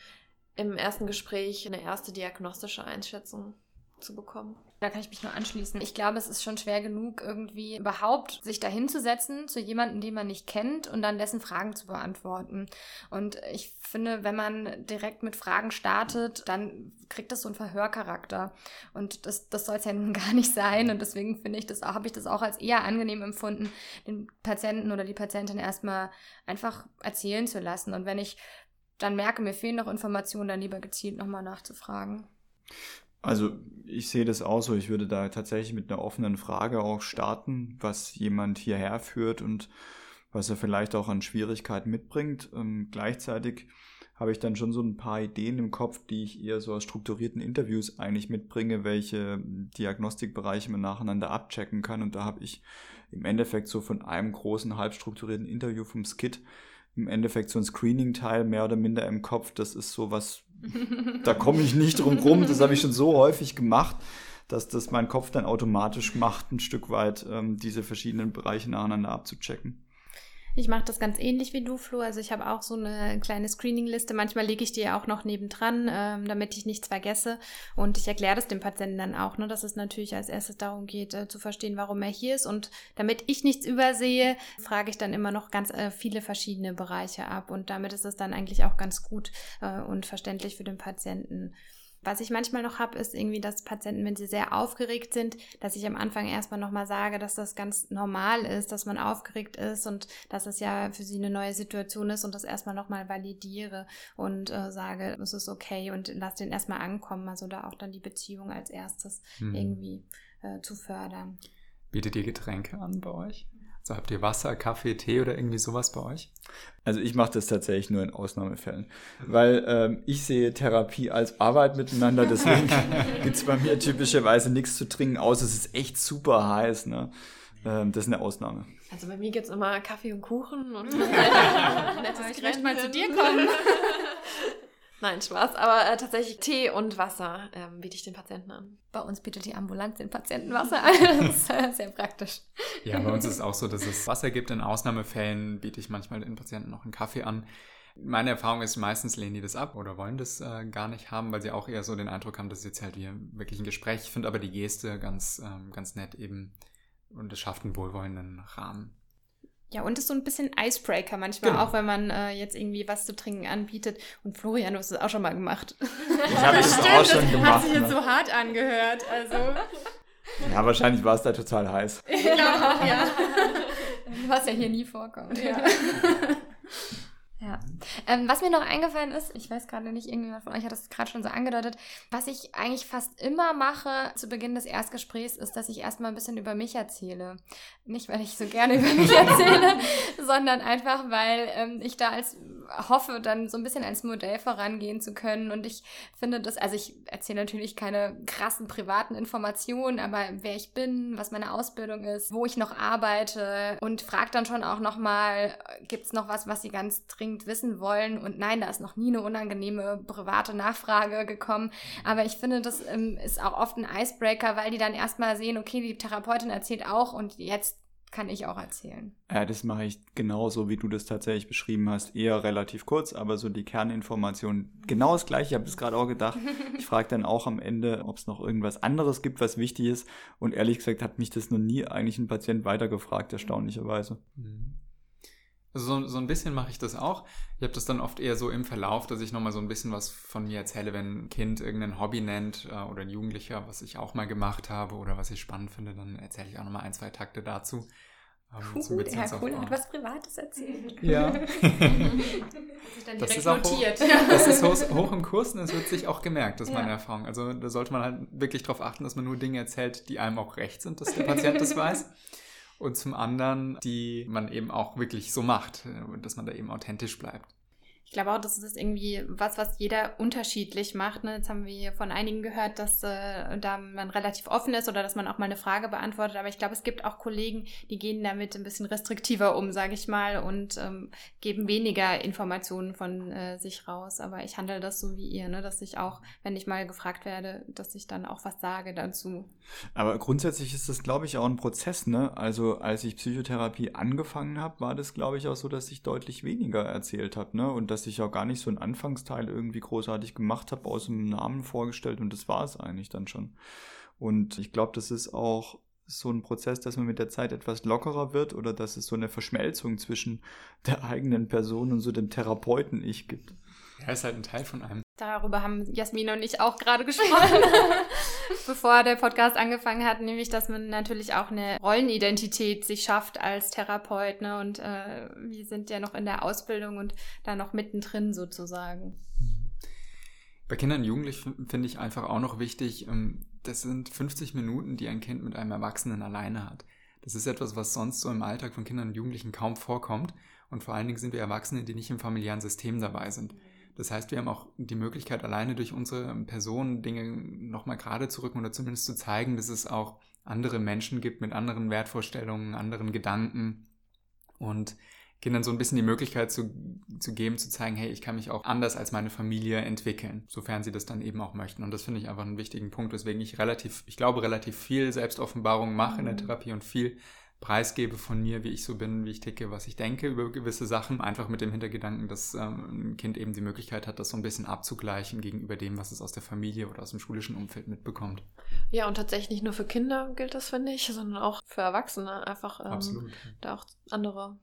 im ersten Gespräch eine erste diagnostische Einschätzung zu bekommen. Da kann ich mich nur anschließen. Ich glaube, es ist schon schwer genug, irgendwie überhaupt sich dahinzusetzen zu jemandem, den man nicht kennt und dann dessen Fragen zu beantworten. Und ich finde, wenn man direkt mit Fragen startet, dann kriegt das so einen Verhörcharakter. Und das, das soll es ja nun gar nicht sein. Und deswegen finde ich das auch, habe ich das auch als eher angenehm empfunden, den Patienten oder die Patientin erstmal einfach erzählen zu lassen. Und wenn ich dann merke, mir fehlen noch Informationen, dann lieber gezielt nochmal nachzufragen. Also ich sehe das auch so. Ich würde da tatsächlich mit einer offenen Frage auch starten, was jemand hierher führt und was er vielleicht auch an Schwierigkeiten mitbringt. Ähm, gleichzeitig habe ich dann schon so ein paar Ideen im Kopf, die ich eher so aus strukturierten Interviews eigentlich mitbringe, welche Diagnostikbereiche man nacheinander abchecken kann. Und da habe ich im Endeffekt so von einem großen, halbstrukturierten Interview vom Skit im Endeffekt so ein Screening-Teil mehr oder minder im Kopf. Das ist so was, da komme ich nicht drum rum. Das habe ich schon so häufig gemacht, dass das mein Kopf dann automatisch macht, ein Stück weit ähm, diese verschiedenen Bereiche nacheinander abzuchecken. Ich mache das ganz ähnlich wie du, Flo. Also ich habe auch so eine kleine Screening-Liste. Manchmal lege ich die auch noch nebendran, ähm, damit ich nichts vergesse. Und ich erkläre das dem Patienten dann auch, ne, dass es natürlich als erstes darum geht, äh, zu verstehen, warum er hier ist. Und damit ich nichts übersehe, frage ich dann immer noch ganz äh, viele verschiedene Bereiche ab. Und damit ist es dann eigentlich auch ganz gut äh, und verständlich für den Patienten. Was ich manchmal noch habe, ist irgendwie, dass Patienten, wenn sie sehr aufgeregt sind, dass ich am Anfang erstmal nochmal sage, dass das ganz normal ist, dass man aufgeregt ist und dass es ja für sie eine neue Situation ist und das erstmal nochmal validiere und äh, sage, es ist okay und lass den erstmal ankommen, also da auch dann die Beziehung als erstes hm. irgendwie äh, zu fördern. Bietet ihr Getränke an bei euch? So, habt ihr Wasser, Kaffee, Tee oder irgendwie sowas bei euch? Also ich mache das tatsächlich nur in Ausnahmefällen, weil ähm, ich sehe Therapie als Arbeit miteinander, deswegen gibt es bei mir typischerweise nichts zu trinken, außer es ist echt super heiß. Ne? Ähm, das ist eine Ausnahme. Also bei mir gibt es immer Kaffee und Kuchen und nettes ich möchte mal zu dir kommen. Nein, Spaß. Aber äh, tatsächlich Tee und Wasser ähm, biete ich den Patienten an. Bei uns bietet die Ambulanz den Patienten Wasser an. Das ist äh, sehr praktisch. Ja, bei uns ist es auch so, dass es Wasser gibt. In Ausnahmefällen biete ich manchmal den Patienten noch einen Kaffee an. Meine Erfahrung ist, meistens lehnen die das ab oder wollen das äh, gar nicht haben, weil sie auch eher so den Eindruck haben, dass es jetzt halt hier wirklich ein Gespräch. Ich finde aber die Geste ganz, ähm, ganz nett eben und es schafft einen wohlwollenden Rahmen. Ja, und ist so ein bisschen Icebreaker manchmal, genau. auch wenn man äh, jetzt irgendwie was zu trinken anbietet. Und Florian, du hast es auch schon mal gemacht. Ich habe es auch schon das gemacht. Hat sich jetzt ne? so hart angehört. Also. Ja, wahrscheinlich war es da total heiß. Ich glaube auch, ja. Was ja hier nie vorkommt. Ja. Ja. Ähm, was mir noch eingefallen ist, ich weiß gerade nicht, irgendjemand von euch hat das gerade schon so angedeutet, was ich eigentlich fast immer mache zu Beginn des Erstgesprächs, ist, dass ich erstmal ein bisschen über mich erzähle. Nicht, weil ich so gerne über mich erzähle, sondern einfach, weil ähm, ich da als hoffe, dann so ein bisschen als Modell vorangehen zu können. Und ich finde das, also ich erzähle natürlich keine krassen privaten Informationen, aber wer ich bin, was meine Ausbildung ist, wo ich noch arbeite und frage dann schon auch nochmal, gibt es noch was, was Sie ganz dringend wissen wollen? Und nein, da ist noch nie eine unangenehme private Nachfrage gekommen. Aber ich finde, das ähm, ist auch oft ein Icebreaker, weil die dann erstmal sehen, okay, die Therapeutin erzählt auch und jetzt kann ich auch erzählen. Ja, das mache ich genauso, wie du das tatsächlich beschrieben hast. Eher relativ kurz, aber so die Kerninformation genau das gleiche. Ich habe es gerade auch gedacht. Ich frage dann auch am Ende, ob es noch irgendwas anderes gibt, was wichtig ist. Und ehrlich gesagt hat mich das noch nie eigentlich ein Patient weitergefragt, erstaunlicherweise. Mhm. Also so, so ein bisschen mache ich das auch. Ich habe das dann oft eher so im Verlauf, dass ich nochmal so ein bisschen was von mir erzähle, wenn ein Kind irgendein Hobby nennt äh, oder ein Jugendlicher, was ich auch mal gemacht habe oder was ich spannend finde, dann erzähle ich auch nochmal ein, zwei Takte dazu. Ähm, cool, der Herr Kohl hat was Privates erzählt. Ja. hat sich dann das ist auch notiert. Hoch, das ist hoch, hoch im Kurs und es wird sich auch gemerkt, das ist ja. meine Erfahrung. Also da sollte man halt wirklich darauf achten, dass man nur Dinge erzählt, die einem auch recht sind, dass der Patient das weiß und zum anderen, die man eben auch wirklich so macht, dass man da eben authentisch bleibt. Ich glaube auch, das ist irgendwie was, was jeder unterschiedlich macht. Ne? Jetzt haben wir von einigen gehört, dass äh, da man relativ offen ist oder dass man auch mal eine Frage beantwortet. Aber ich glaube, es gibt auch Kollegen, die gehen damit ein bisschen restriktiver um, sage ich mal, und ähm, geben weniger Informationen von äh, sich raus. Aber ich handle das so wie ihr, ne? dass ich auch, wenn ich mal gefragt werde, dass ich dann auch was sage dazu. Aber grundsätzlich ist das, glaube ich, auch ein Prozess. Ne? Also als ich Psychotherapie angefangen habe, war das, glaube ich, auch so, dass ich deutlich weniger erzählt habe. Ne? Und dass ich auch gar nicht so einen Anfangsteil irgendwie großartig gemacht habe, aus dem Namen vorgestellt und das war es eigentlich dann schon. Und ich glaube, das ist auch so ein Prozess, dass man mit der Zeit etwas lockerer wird oder dass es so eine Verschmelzung zwischen der eigenen Person und so dem Therapeuten-Ich gibt. Er ist halt ein Teil von einem. Darüber haben Jasmin und ich auch gerade gesprochen, bevor der Podcast angefangen hat, nämlich, dass man natürlich auch eine Rollenidentität sich schafft als Therapeut. Ne? Und äh, wir sind ja noch in der Ausbildung und da noch mittendrin sozusagen. Bei Kindern und Jugendlichen finde ich einfach auch noch wichtig, ähm, das sind 50 Minuten, die ein Kind mit einem Erwachsenen alleine hat. Das ist etwas, was sonst so im Alltag von Kindern und Jugendlichen kaum vorkommt. Und vor allen Dingen sind wir Erwachsene, die nicht im familiären System dabei sind. Das heißt, wir haben auch die Möglichkeit, alleine durch unsere Person Dinge nochmal gerade zu rücken oder zumindest zu zeigen, dass es auch andere Menschen gibt mit anderen Wertvorstellungen, anderen Gedanken und Kindern so ein bisschen die Möglichkeit zu, zu geben, zu zeigen, hey, ich kann mich auch anders als meine Familie entwickeln, sofern sie das dann eben auch möchten. Und das finde ich einfach einen wichtigen Punkt, weswegen ich relativ, ich glaube, relativ viel Selbstoffenbarung mache in der mhm. Therapie und viel preisgebe von mir, wie ich so bin, wie ich ticke, was ich denke über gewisse Sachen. Einfach mit dem Hintergedanken, dass ähm, ein Kind eben die Möglichkeit hat, das so ein bisschen abzugleichen gegenüber dem, was es aus der Familie oder aus dem schulischen Umfeld mitbekommt. Ja, und tatsächlich nicht nur für Kinder gilt das, finde ich, sondern auch für Erwachsene. Einfach ähm, Absolut. da auch andere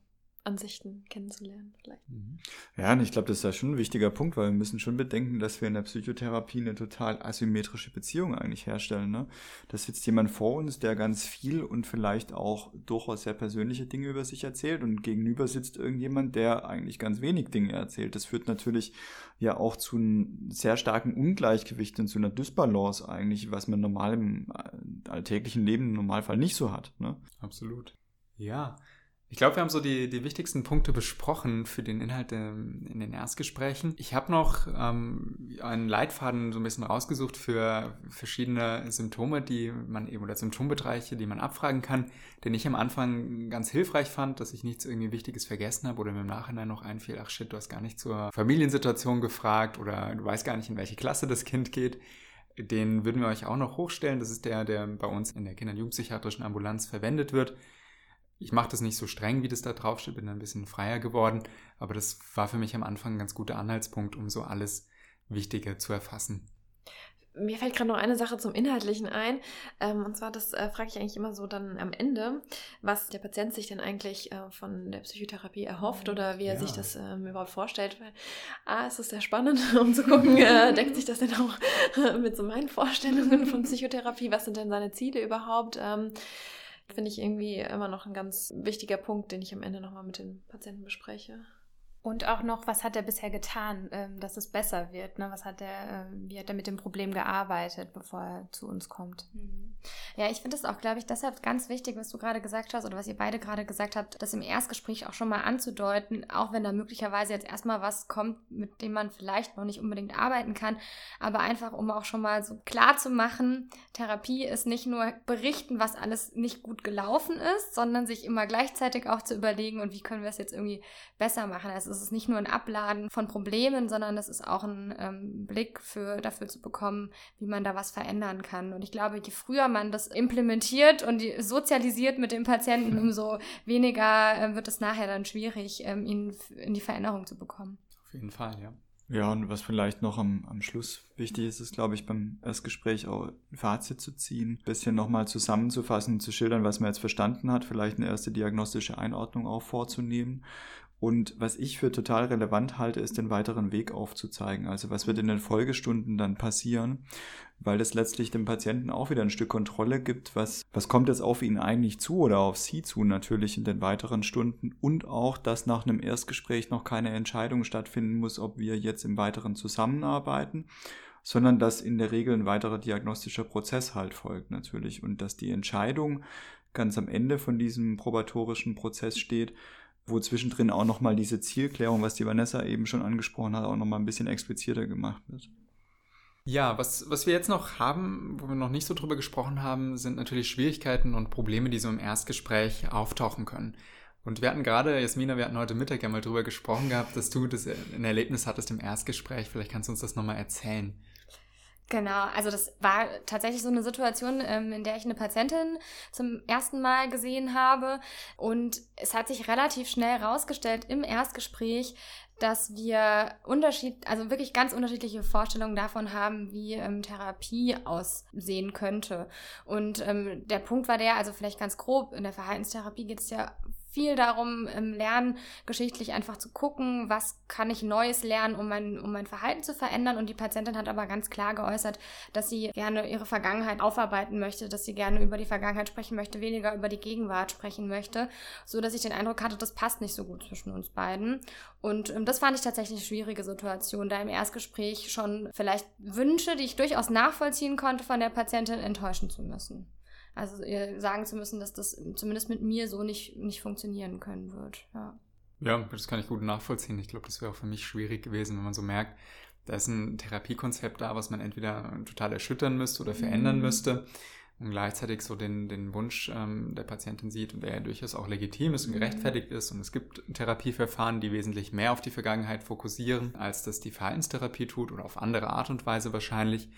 Ansichten kennenzulernen vielleicht. Mhm. Ja, und ich glaube, das ist ja schon ein wichtiger Punkt, weil wir müssen schon bedenken, dass wir in der Psychotherapie eine total asymmetrische Beziehung eigentlich herstellen. Ne? Da sitzt jemand vor uns, der ganz viel und vielleicht auch durchaus sehr persönliche Dinge über sich erzählt und gegenüber sitzt irgendjemand, der eigentlich ganz wenig Dinge erzählt. Das führt natürlich ja auch zu einem sehr starken Ungleichgewicht und zu einer Dysbalance eigentlich, was man normal im äh, alltäglichen Leben im Normalfall nicht so hat. Ne? Absolut. Ja, ich glaube, wir haben so die, die wichtigsten Punkte besprochen für den Inhalt in den Erstgesprächen. Ich habe noch ähm, einen Leitfaden so ein bisschen rausgesucht für verschiedene Symptome, die man eben oder Symptombereiche, die man abfragen kann, den ich am Anfang ganz hilfreich fand, dass ich nichts irgendwie Wichtiges vergessen habe oder mir im Nachhinein noch einfiel, ach shit, du hast gar nicht zur Familiensituation gefragt oder du weißt gar nicht, in welche Klasse das Kind geht. Den würden wir euch auch noch hochstellen. Das ist der, der bei uns in der Kinder- und Jugendpsychiatrischen Ambulanz verwendet wird ich mache das nicht so streng, wie das da draufsteht, bin ein bisschen freier geworden, aber das war für mich am Anfang ein ganz guter Anhaltspunkt, um so alles Wichtige zu erfassen. Mir fällt gerade noch eine Sache zum Inhaltlichen ein. Ähm, und zwar, das äh, frage ich eigentlich immer so dann am Ende, was der Patient sich denn eigentlich äh, von der Psychotherapie erhofft oder wie er ja. sich das ähm, überhaupt vorstellt. Weil, ah, es ist sehr spannend, um zu gucken, äh, deckt sich das denn auch mit so meinen Vorstellungen von Psychotherapie? Was sind denn seine Ziele überhaupt? Finde ich irgendwie immer noch ein ganz wichtiger Punkt, den ich am Ende nochmal mit den Patienten bespreche. Und auch noch, was hat er bisher getan, ähm, dass es besser wird? Ne? Was hat er, äh, wie hat er mit dem Problem gearbeitet, bevor er zu uns kommt? Mhm. Ja, ich finde es auch, glaube ich, deshalb ganz wichtig, was du gerade gesagt hast oder was ihr beide gerade gesagt habt, das im Erstgespräch auch schon mal anzudeuten, auch wenn da möglicherweise jetzt erstmal was kommt, mit dem man vielleicht noch nicht unbedingt arbeiten kann, aber einfach, um auch schon mal so klar zu machen, Therapie ist nicht nur berichten, was alles nicht gut gelaufen ist, sondern sich immer gleichzeitig auch zu überlegen, und wie können wir es jetzt irgendwie besser machen. Also es ist nicht nur ein Abladen von Problemen, sondern es ist auch ein ähm, Blick für, dafür zu bekommen, wie man da was verändern kann. Und ich glaube, je früher man das implementiert und sozialisiert mit dem Patienten, umso weniger äh, wird es nachher dann schwierig, ähm, ihn in die Veränderung zu bekommen. Auf jeden Fall, ja. Ja, und was vielleicht noch am, am Schluss wichtig ist, ist, glaube ich, beim Erstgespräch auch ein Fazit zu ziehen, ein bisschen nochmal zusammenzufassen, zu schildern, was man jetzt verstanden hat, vielleicht eine erste diagnostische Einordnung auch vorzunehmen und was ich für total relevant halte, ist den weiteren Weg aufzuzeigen. Also was wird in den Folgestunden dann passieren, weil das letztlich dem Patienten auch wieder ein Stück Kontrolle gibt, was, was kommt jetzt auf ihn eigentlich zu oder auf sie zu natürlich in den weiteren Stunden? Und auch, dass nach einem Erstgespräch noch keine Entscheidung stattfinden muss, ob wir jetzt im weiteren zusammenarbeiten, sondern dass in der Regel ein weiterer diagnostischer Prozess halt folgt natürlich. Und dass die Entscheidung ganz am Ende von diesem probatorischen Prozess steht, wo zwischendrin auch nochmal diese Zielklärung, was die Vanessa eben schon angesprochen hat, auch nochmal ein bisschen expliziter gemacht wird. Ja, was, was wir jetzt noch haben, wo wir noch nicht so drüber gesprochen haben, sind natürlich Schwierigkeiten und Probleme, die so im Erstgespräch auftauchen können. Und wir hatten gerade, Jasmina, wir hatten heute Mittag ja mal drüber gesprochen gehabt, dass du das ein Erlebnis hattest im Erstgespräch. Vielleicht kannst du uns das nochmal erzählen. Genau, also das war tatsächlich so eine Situation, ähm, in der ich eine Patientin zum ersten Mal gesehen habe. Und es hat sich relativ schnell rausgestellt im Erstgespräch, dass wir Unterschied, also wirklich ganz unterschiedliche Vorstellungen davon haben, wie ähm, Therapie aussehen könnte. Und ähm, der Punkt war der, also vielleicht ganz grob, in der Verhaltenstherapie geht es ja viel darum, im Lernen geschichtlich einfach zu gucken, was kann ich Neues lernen, um mein, um mein Verhalten zu verändern. Und die Patientin hat aber ganz klar geäußert, dass sie gerne ihre Vergangenheit aufarbeiten möchte, dass sie gerne über die Vergangenheit sprechen möchte, weniger über die Gegenwart sprechen möchte, so dass ich den Eindruck hatte, das passt nicht so gut zwischen uns beiden. Und ähm, das fand ich tatsächlich eine schwierige Situation, da im Erstgespräch schon vielleicht Wünsche, die ich durchaus nachvollziehen konnte, von der Patientin enttäuschen zu müssen. Also ihr sagen zu müssen, dass das zumindest mit mir so nicht, nicht funktionieren können wird. Ja. ja, das kann ich gut nachvollziehen. Ich glaube, das wäre auch für mich schwierig gewesen, wenn man so merkt, da ist ein Therapiekonzept da, was man entweder total erschüttern müsste oder verändern mhm. müsste und gleichzeitig so den, den Wunsch ähm, der Patientin sieht und der ja durchaus auch legitim ist und mhm. gerechtfertigt ist. Und es gibt Therapieverfahren, die wesentlich mehr auf die Vergangenheit fokussieren, als das die Verhaltenstherapie tut oder auf andere Art und Weise wahrscheinlich.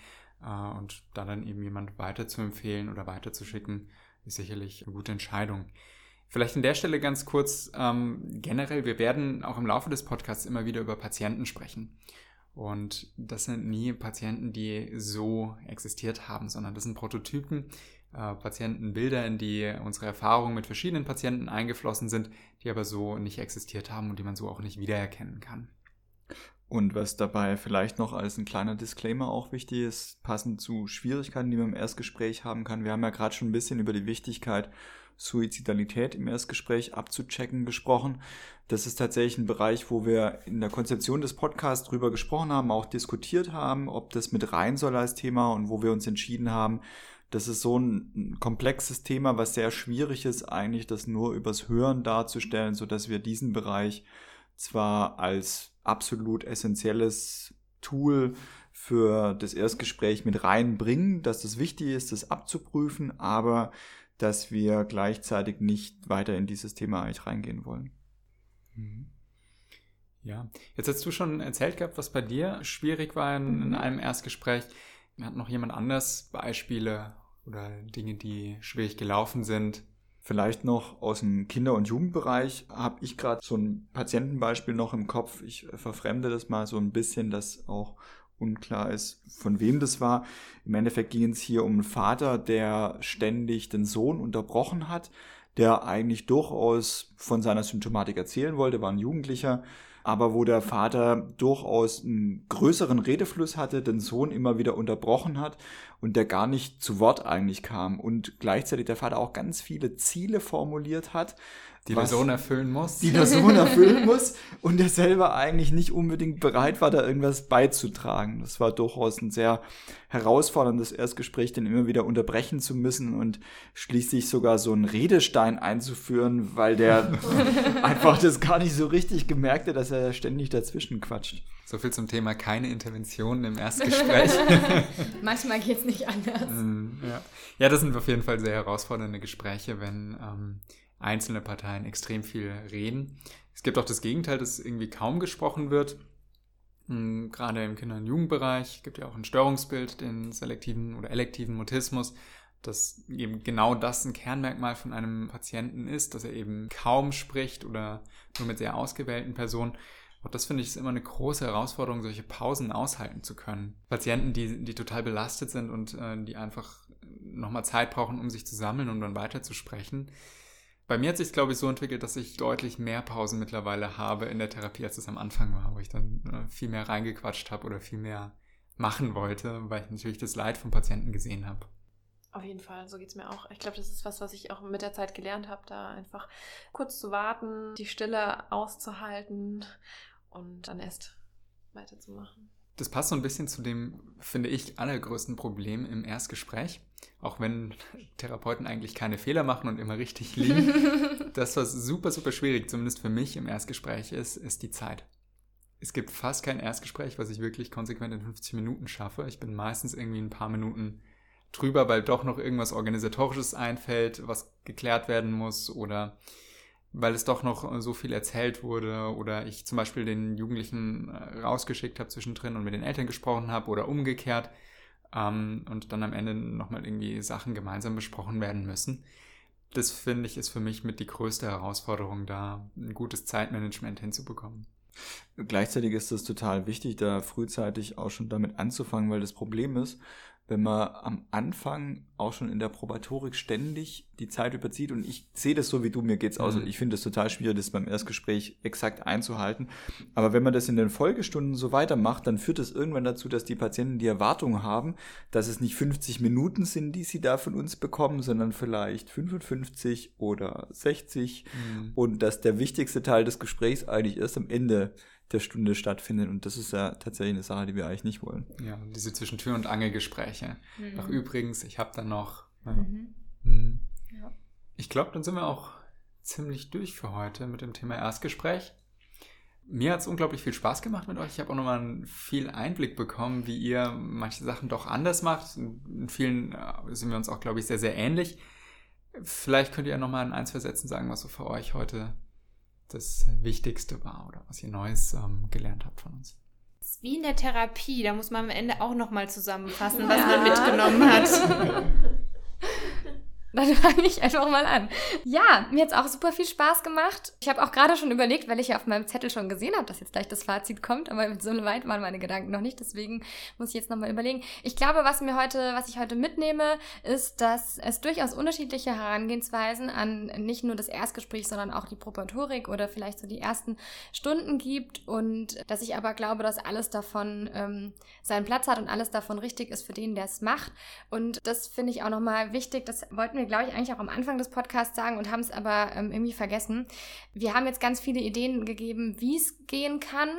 Äh, und da dann eben jemand weiter zu empfehlen oder weiterzuschicken, ist sicherlich eine gute Entscheidung. Vielleicht an der Stelle ganz kurz ähm, generell, wir werden auch im Laufe des Podcasts immer wieder über Patienten sprechen. Und das sind nie Patienten, die so existiert haben, sondern das sind Prototypen, äh, Patientenbilder, in die unsere Erfahrungen mit verschiedenen Patienten eingeflossen sind, die aber so nicht existiert haben und die man so auch nicht wiedererkennen kann. Und was dabei vielleicht noch als ein kleiner Disclaimer auch wichtig ist, passend zu Schwierigkeiten, die man im Erstgespräch haben kann. Wir haben ja gerade schon ein bisschen über die Wichtigkeit, Suizidalität im Erstgespräch abzuchecken gesprochen. Das ist tatsächlich ein Bereich, wo wir in der Konzeption des Podcasts drüber gesprochen haben, auch diskutiert haben, ob das mit rein soll als Thema und wo wir uns entschieden haben, das ist so ein komplexes Thema, was sehr schwierig ist, eigentlich das nur übers Hören darzustellen, so dass wir diesen Bereich zwar als absolut essentielles Tool für das Erstgespräch mit reinbringen, dass es wichtig ist, das abzuprüfen, aber dass wir gleichzeitig nicht weiter in dieses Thema eigentlich reingehen wollen. Mhm. Ja, jetzt hast du schon erzählt gehabt, was bei dir schwierig war in, in einem Erstgespräch. Hat noch jemand anders Beispiele oder Dinge, die schwierig gelaufen sind, Vielleicht noch aus dem Kinder- und Jugendbereich habe ich gerade so ein Patientenbeispiel noch im Kopf. Ich verfremde das mal so ein bisschen, dass auch unklar ist, von wem das war. Im Endeffekt ging es hier um einen Vater, der ständig den Sohn unterbrochen hat, der eigentlich durchaus von seiner Symptomatik erzählen wollte, war ein Jugendlicher, aber wo der Vater durchaus einen größeren Redefluss hatte, den Sohn immer wieder unterbrochen hat und der gar nicht zu Wort eigentlich kam und gleichzeitig der Vater auch ganz viele Ziele formuliert hat, die der Sohn erfüllen muss. Die der Sohn erfüllen muss und der selber eigentlich nicht unbedingt bereit war, da irgendwas beizutragen. Das war durchaus ein sehr herausforderndes Erstgespräch, den immer wieder unterbrechen zu müssen und schließlich sogar so einen Redestein einzuführen, weil der einfach das gar nicht so richtig gemerkt hat, dass er ständig dazwischen quatscht. So viel zum Thema keine Interventionen im Erstgespräch. Manchmal geht es nicht anders. Mm, ja. ja, das sind auf jeden Fall sehr herausfordernde Gespräche, wenn ähm, einzelne Parteien extrem viel reden. Es gibt auch das Gegenteil, dass irgendwie kaum gesprochen wird. Hm, gerade im Kinder- und Jugendbereich gibt ja auch ein Störungsbild, den selektiven oder elektiven Mutismus, dass eben genau das ein Kernmerkmal von einem Patienten ist, dass er eben kaum spricht oder nur mit sehr ausgewählten Personen. Und das finde ich ist immer eine große Herausforderung, solche Pausen aushalten zu können. Patienten, die, die total belastet sind und äh, die einfach nochmal Zeit brauchen, um sich zu sammeln und um dann weiterzusprechen. Bei mir hat sich glaube ich, so entwickelt, dass ich deutlich mehr Pausen mittlerweile habe in der Therapie, als es am Anfang war, wo ich dann äh, viel mehr reingequatscht habe oder viel mehr machen wollte, weil ich natürlich das Leid vom Patienten gesehen habe. Auf jeden Fall, so geht es mir auch. Ich glaube, das ist was, was ich auch mit der Zeit gelernt habe, da einfach kurz zu warten, die Stille auszuhalten und dann erst weiterzumachen. Das passt so ein bisschen zu dem, finde ich, allergrößten Problem im Erstgespräch. Auch wenn Therapeuten eigentlich keine Fehler machen und immer richtig liegen. das, was super, super schwierig, zumindest für mich im Erstgespräch ist, ist die Zeit. Es gibt fast kein Erstgespräch, was ich wirklich konsequent in 50 Minuten schaffe. Ich bin meistens irgendwie ein paar Minuten drüber, weil doch noch irgendwas Organisatorisches einfällt, was geklärt werden muss oder weil es doch noch so viel erzählt wurde oder ich zum Beispiel den Jugendlichen äh, rausgeschickt habe zwischendrin und mit den Eltern gesprochen habe oder umgekehrt ähm, und dann am Ende nochmal irgendwie Sachen gemeinsam besprochen werden müssen. Das finde ich ist für mich mit die größte Herausforderung, da ein gutes Zeitmanagement hinzubekommen. Gleichzeitig ist es total wichtig, da frühzeitig auch schon damit anzufangen, weil das Problem ist, wenn man am Anfang auch schon in der Probatorik ständig die Zeit überzieht und ich sehe das so wie du, mir geht's aus. Mhm. Ich finde es total schwierig, das beim Erstgespräch exakt einzuhalten. Aber wenn man das in den Folgestunden so weitermacht, dann führt es irgendwann dazu, dass die Patienten die Erwartung haben, dass es nicht 50 Minuten sind, die sie da von uns bekommen, sondern vielleicht 55 oder 60 mhm. und dass der wichtigste Teil des Gesprächs eigentlich erst am Ende der Stunde stattfindet. Und das ist ja tatsächlich eine Sache, die wir eigentlich nicht wollen. Ja, diese zwischen Tür und Angelgespräche. Mhm. Ach, übrigens, ich habe da noch. Ja. Mhm. Mhm. Ja. Ich glaube, dann sind wir auch ziemlich durch für heute mit dem Thema Erstgespräch. Mir hat es unglaublich viel Spaß gemacht mit euch. Ich habe auch nochmal viel Einblick bekommen, wie ihr manche Sachen doch anders macht. In vielen äh, sind wir uns auch, glaube ich, sehr, sehr ähnlich. Vielleicht könnt ihr ja nochmal in ein, zwei Sätzen sagen, was so für euch heute das Wichtigste war oder was ihr Neues ähm, gelernt habt von uns. Das ist wie in der Therapie, da muss man am Ende auch nochmal zusammenfassen, was ja. man mitgenommen hat. Dann fange ich einfach mal an. Ja, mir hat es auch super viel Spaß gemacht. Ich habe auch gerade schon überlegt, weil ich ja auf meinem Zettel schon gesehen habe, dass jetzt gleich das Fazit kommt, aber so weit waren meine Gedanken noch nicht, deswegen muss ich jetzt nochmal überlegen. Ich glaube, was mir heute, was ich heute mitnehme, ist, dass es durchaus unterschiedliche Herangehensweisen an nicht nur das Erstgespräch, sondern auch die Probatorik oder vielleicht so die ersten Stunden gibt und dass ich aber glaube, dass alles davon ähm, seinen Platz hat und alles davon richtig ist für den, der es macht. Und das finde ich auch nochmal wichtig. Das wollten wir, glaube ich, eigentlich auch am Anfang des Podcasts sagen und haben es aber ähm, irgendwie vergessen. Wir haben jetzt ganz viele Ideen gegeben, wie es gehen kann.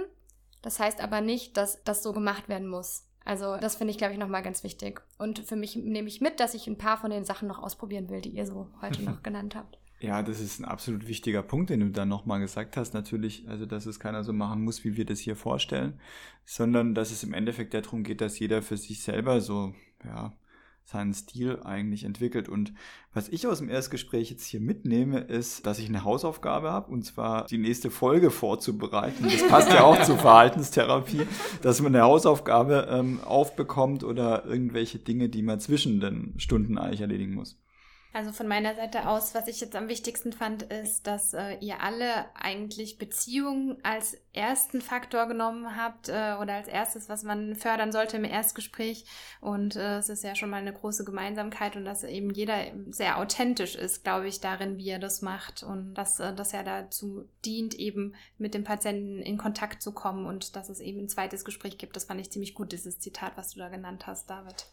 Das heißt aber nicht, dass das so gemacht werden muss. Also das finde ich, glaube ich, nochmal ganz wichtig. Und für mich nehme ich mit, dass ich ein paar von den Sachen noch ausprobieren will, die ihr so heute noch genannt habt. Ja, das ist ein absolut wichtiger Punkt, den du dann nochmal gesagt hast. Natürlich, also dass es keiner so machen muss, wie wir das hier vorstellen, sondern dass es im Endeffekt darum geht, dass jeder für sich selber so, ja, seinen Stil eigentlich entwickelt. Und was ich aus dem Erstgespräch jetzt hier mitnehme, ist, dass ich eine Hausaufgabe habe, und zwar die nächste Folge vorzubereiten. Das passt ja auch zur Verhaltenstherapie, dass man eine Hausaufgabe ähm, aufbekommt oder irgendwelche Dinge, die man zwischen den Stunden eigentlich erledigen muss. Also von meiner Seite aus, was ich jetzt am wichtigsten fand, ist, dass äh, ihr alle eigentlich Beziehungen als ersten Faktor genommen habt äh, oder als erstes, was man fördern sollte im Erstgespräch. Und äh, es ist ja schon mal eine große Gemeinsamkeit und dass eben jeder sehr authentisch ist, glaube ich, darin, wie er das macht und dass äh, das ja dazu dient, eben mit dem Patienten in Kontakt zu kommen und dass es eben ein zweites Gespräch gibt. Das fand ich ziemlich gut, dieses Zitat, was du da genannt hast, David.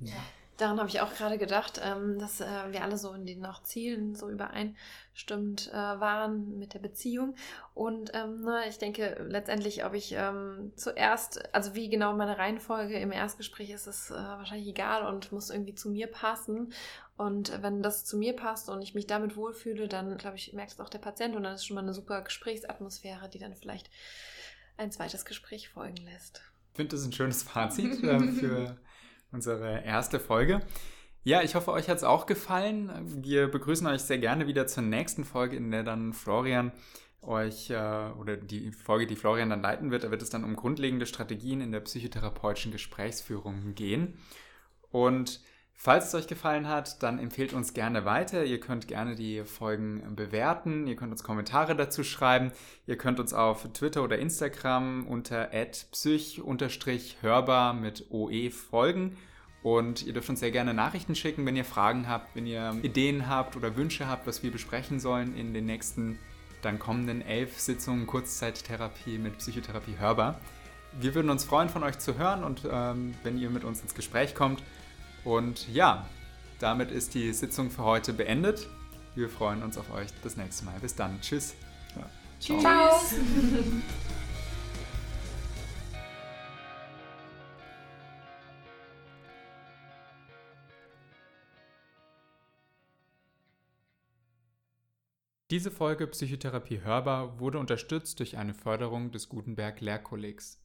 Ja. Daran habe ich auch gerade gedacht, ähm, dass äh, wir alle so in den noch Zielen so übereinstimmt äh, waren mit der Beziehung. Und ähm, ne, ich denke letztendlich, ob ich ähm, zuerst, also wie genau meine Reihenfolge im Erstgespräch ist, ist äh, wahrscheinlich egal und muss irgendwie zu mir passen. Und wenn das zu mir passt und ich mich damit wohlfühle, dann glaube ich, merkt es auch der Patient und dann ist schon mal eine super Gesprächsatmosphäre, die dann vielleicht ein zweites Gespräch folgen lässt. Ich finde das ein schönes Fazit äh, für unsere erste Folge. Ja, ich hoffe, euch hat es auch gefallen. Wir begrüßen euch sehr gerne wieder zur nächsten Folge, in der dann Florian euch äh, oder die Folge, die Florian dann leiten wird, da wird es dann um grundlegende Strategien in der psychotherapeutischen Gesprächsführung gehen. Und falls es euch gefallen hat, dann empfehlt uns gerne weiter. Ihr könnt gerne die Folgen bewerten, ihr könnt uns Kommentare dazu schreiben, ihr könnt uns auf Twitter oder Instagram unter psych-hörbar mit OE folgen. Und ihr dürft uns sehr gerne Nachrichten schicken, wenn ihr Fragen habt, wenn ihr Ideen habt oder Wünsche habt, was wir besprechen sollen in den nächsten dann kommenden elf Sitzungen Kurzzeittherapie mit Psychotherapie hörbar. Wir würden uns freuen, von euch zu hören und ähm, wenn ihr mit uns ins Gespräch kommt. Und ja, damit ist die Sitzung für heute beendet. Wir freuen uns auf euch das nächste Mal. Bis dann. Tschüss. Ja. Tschüss. Ciao. Diese Folge Psychotherapie hörbar wurde unterstützt durch eine Förderung des Gutenberg Lehrkollegs.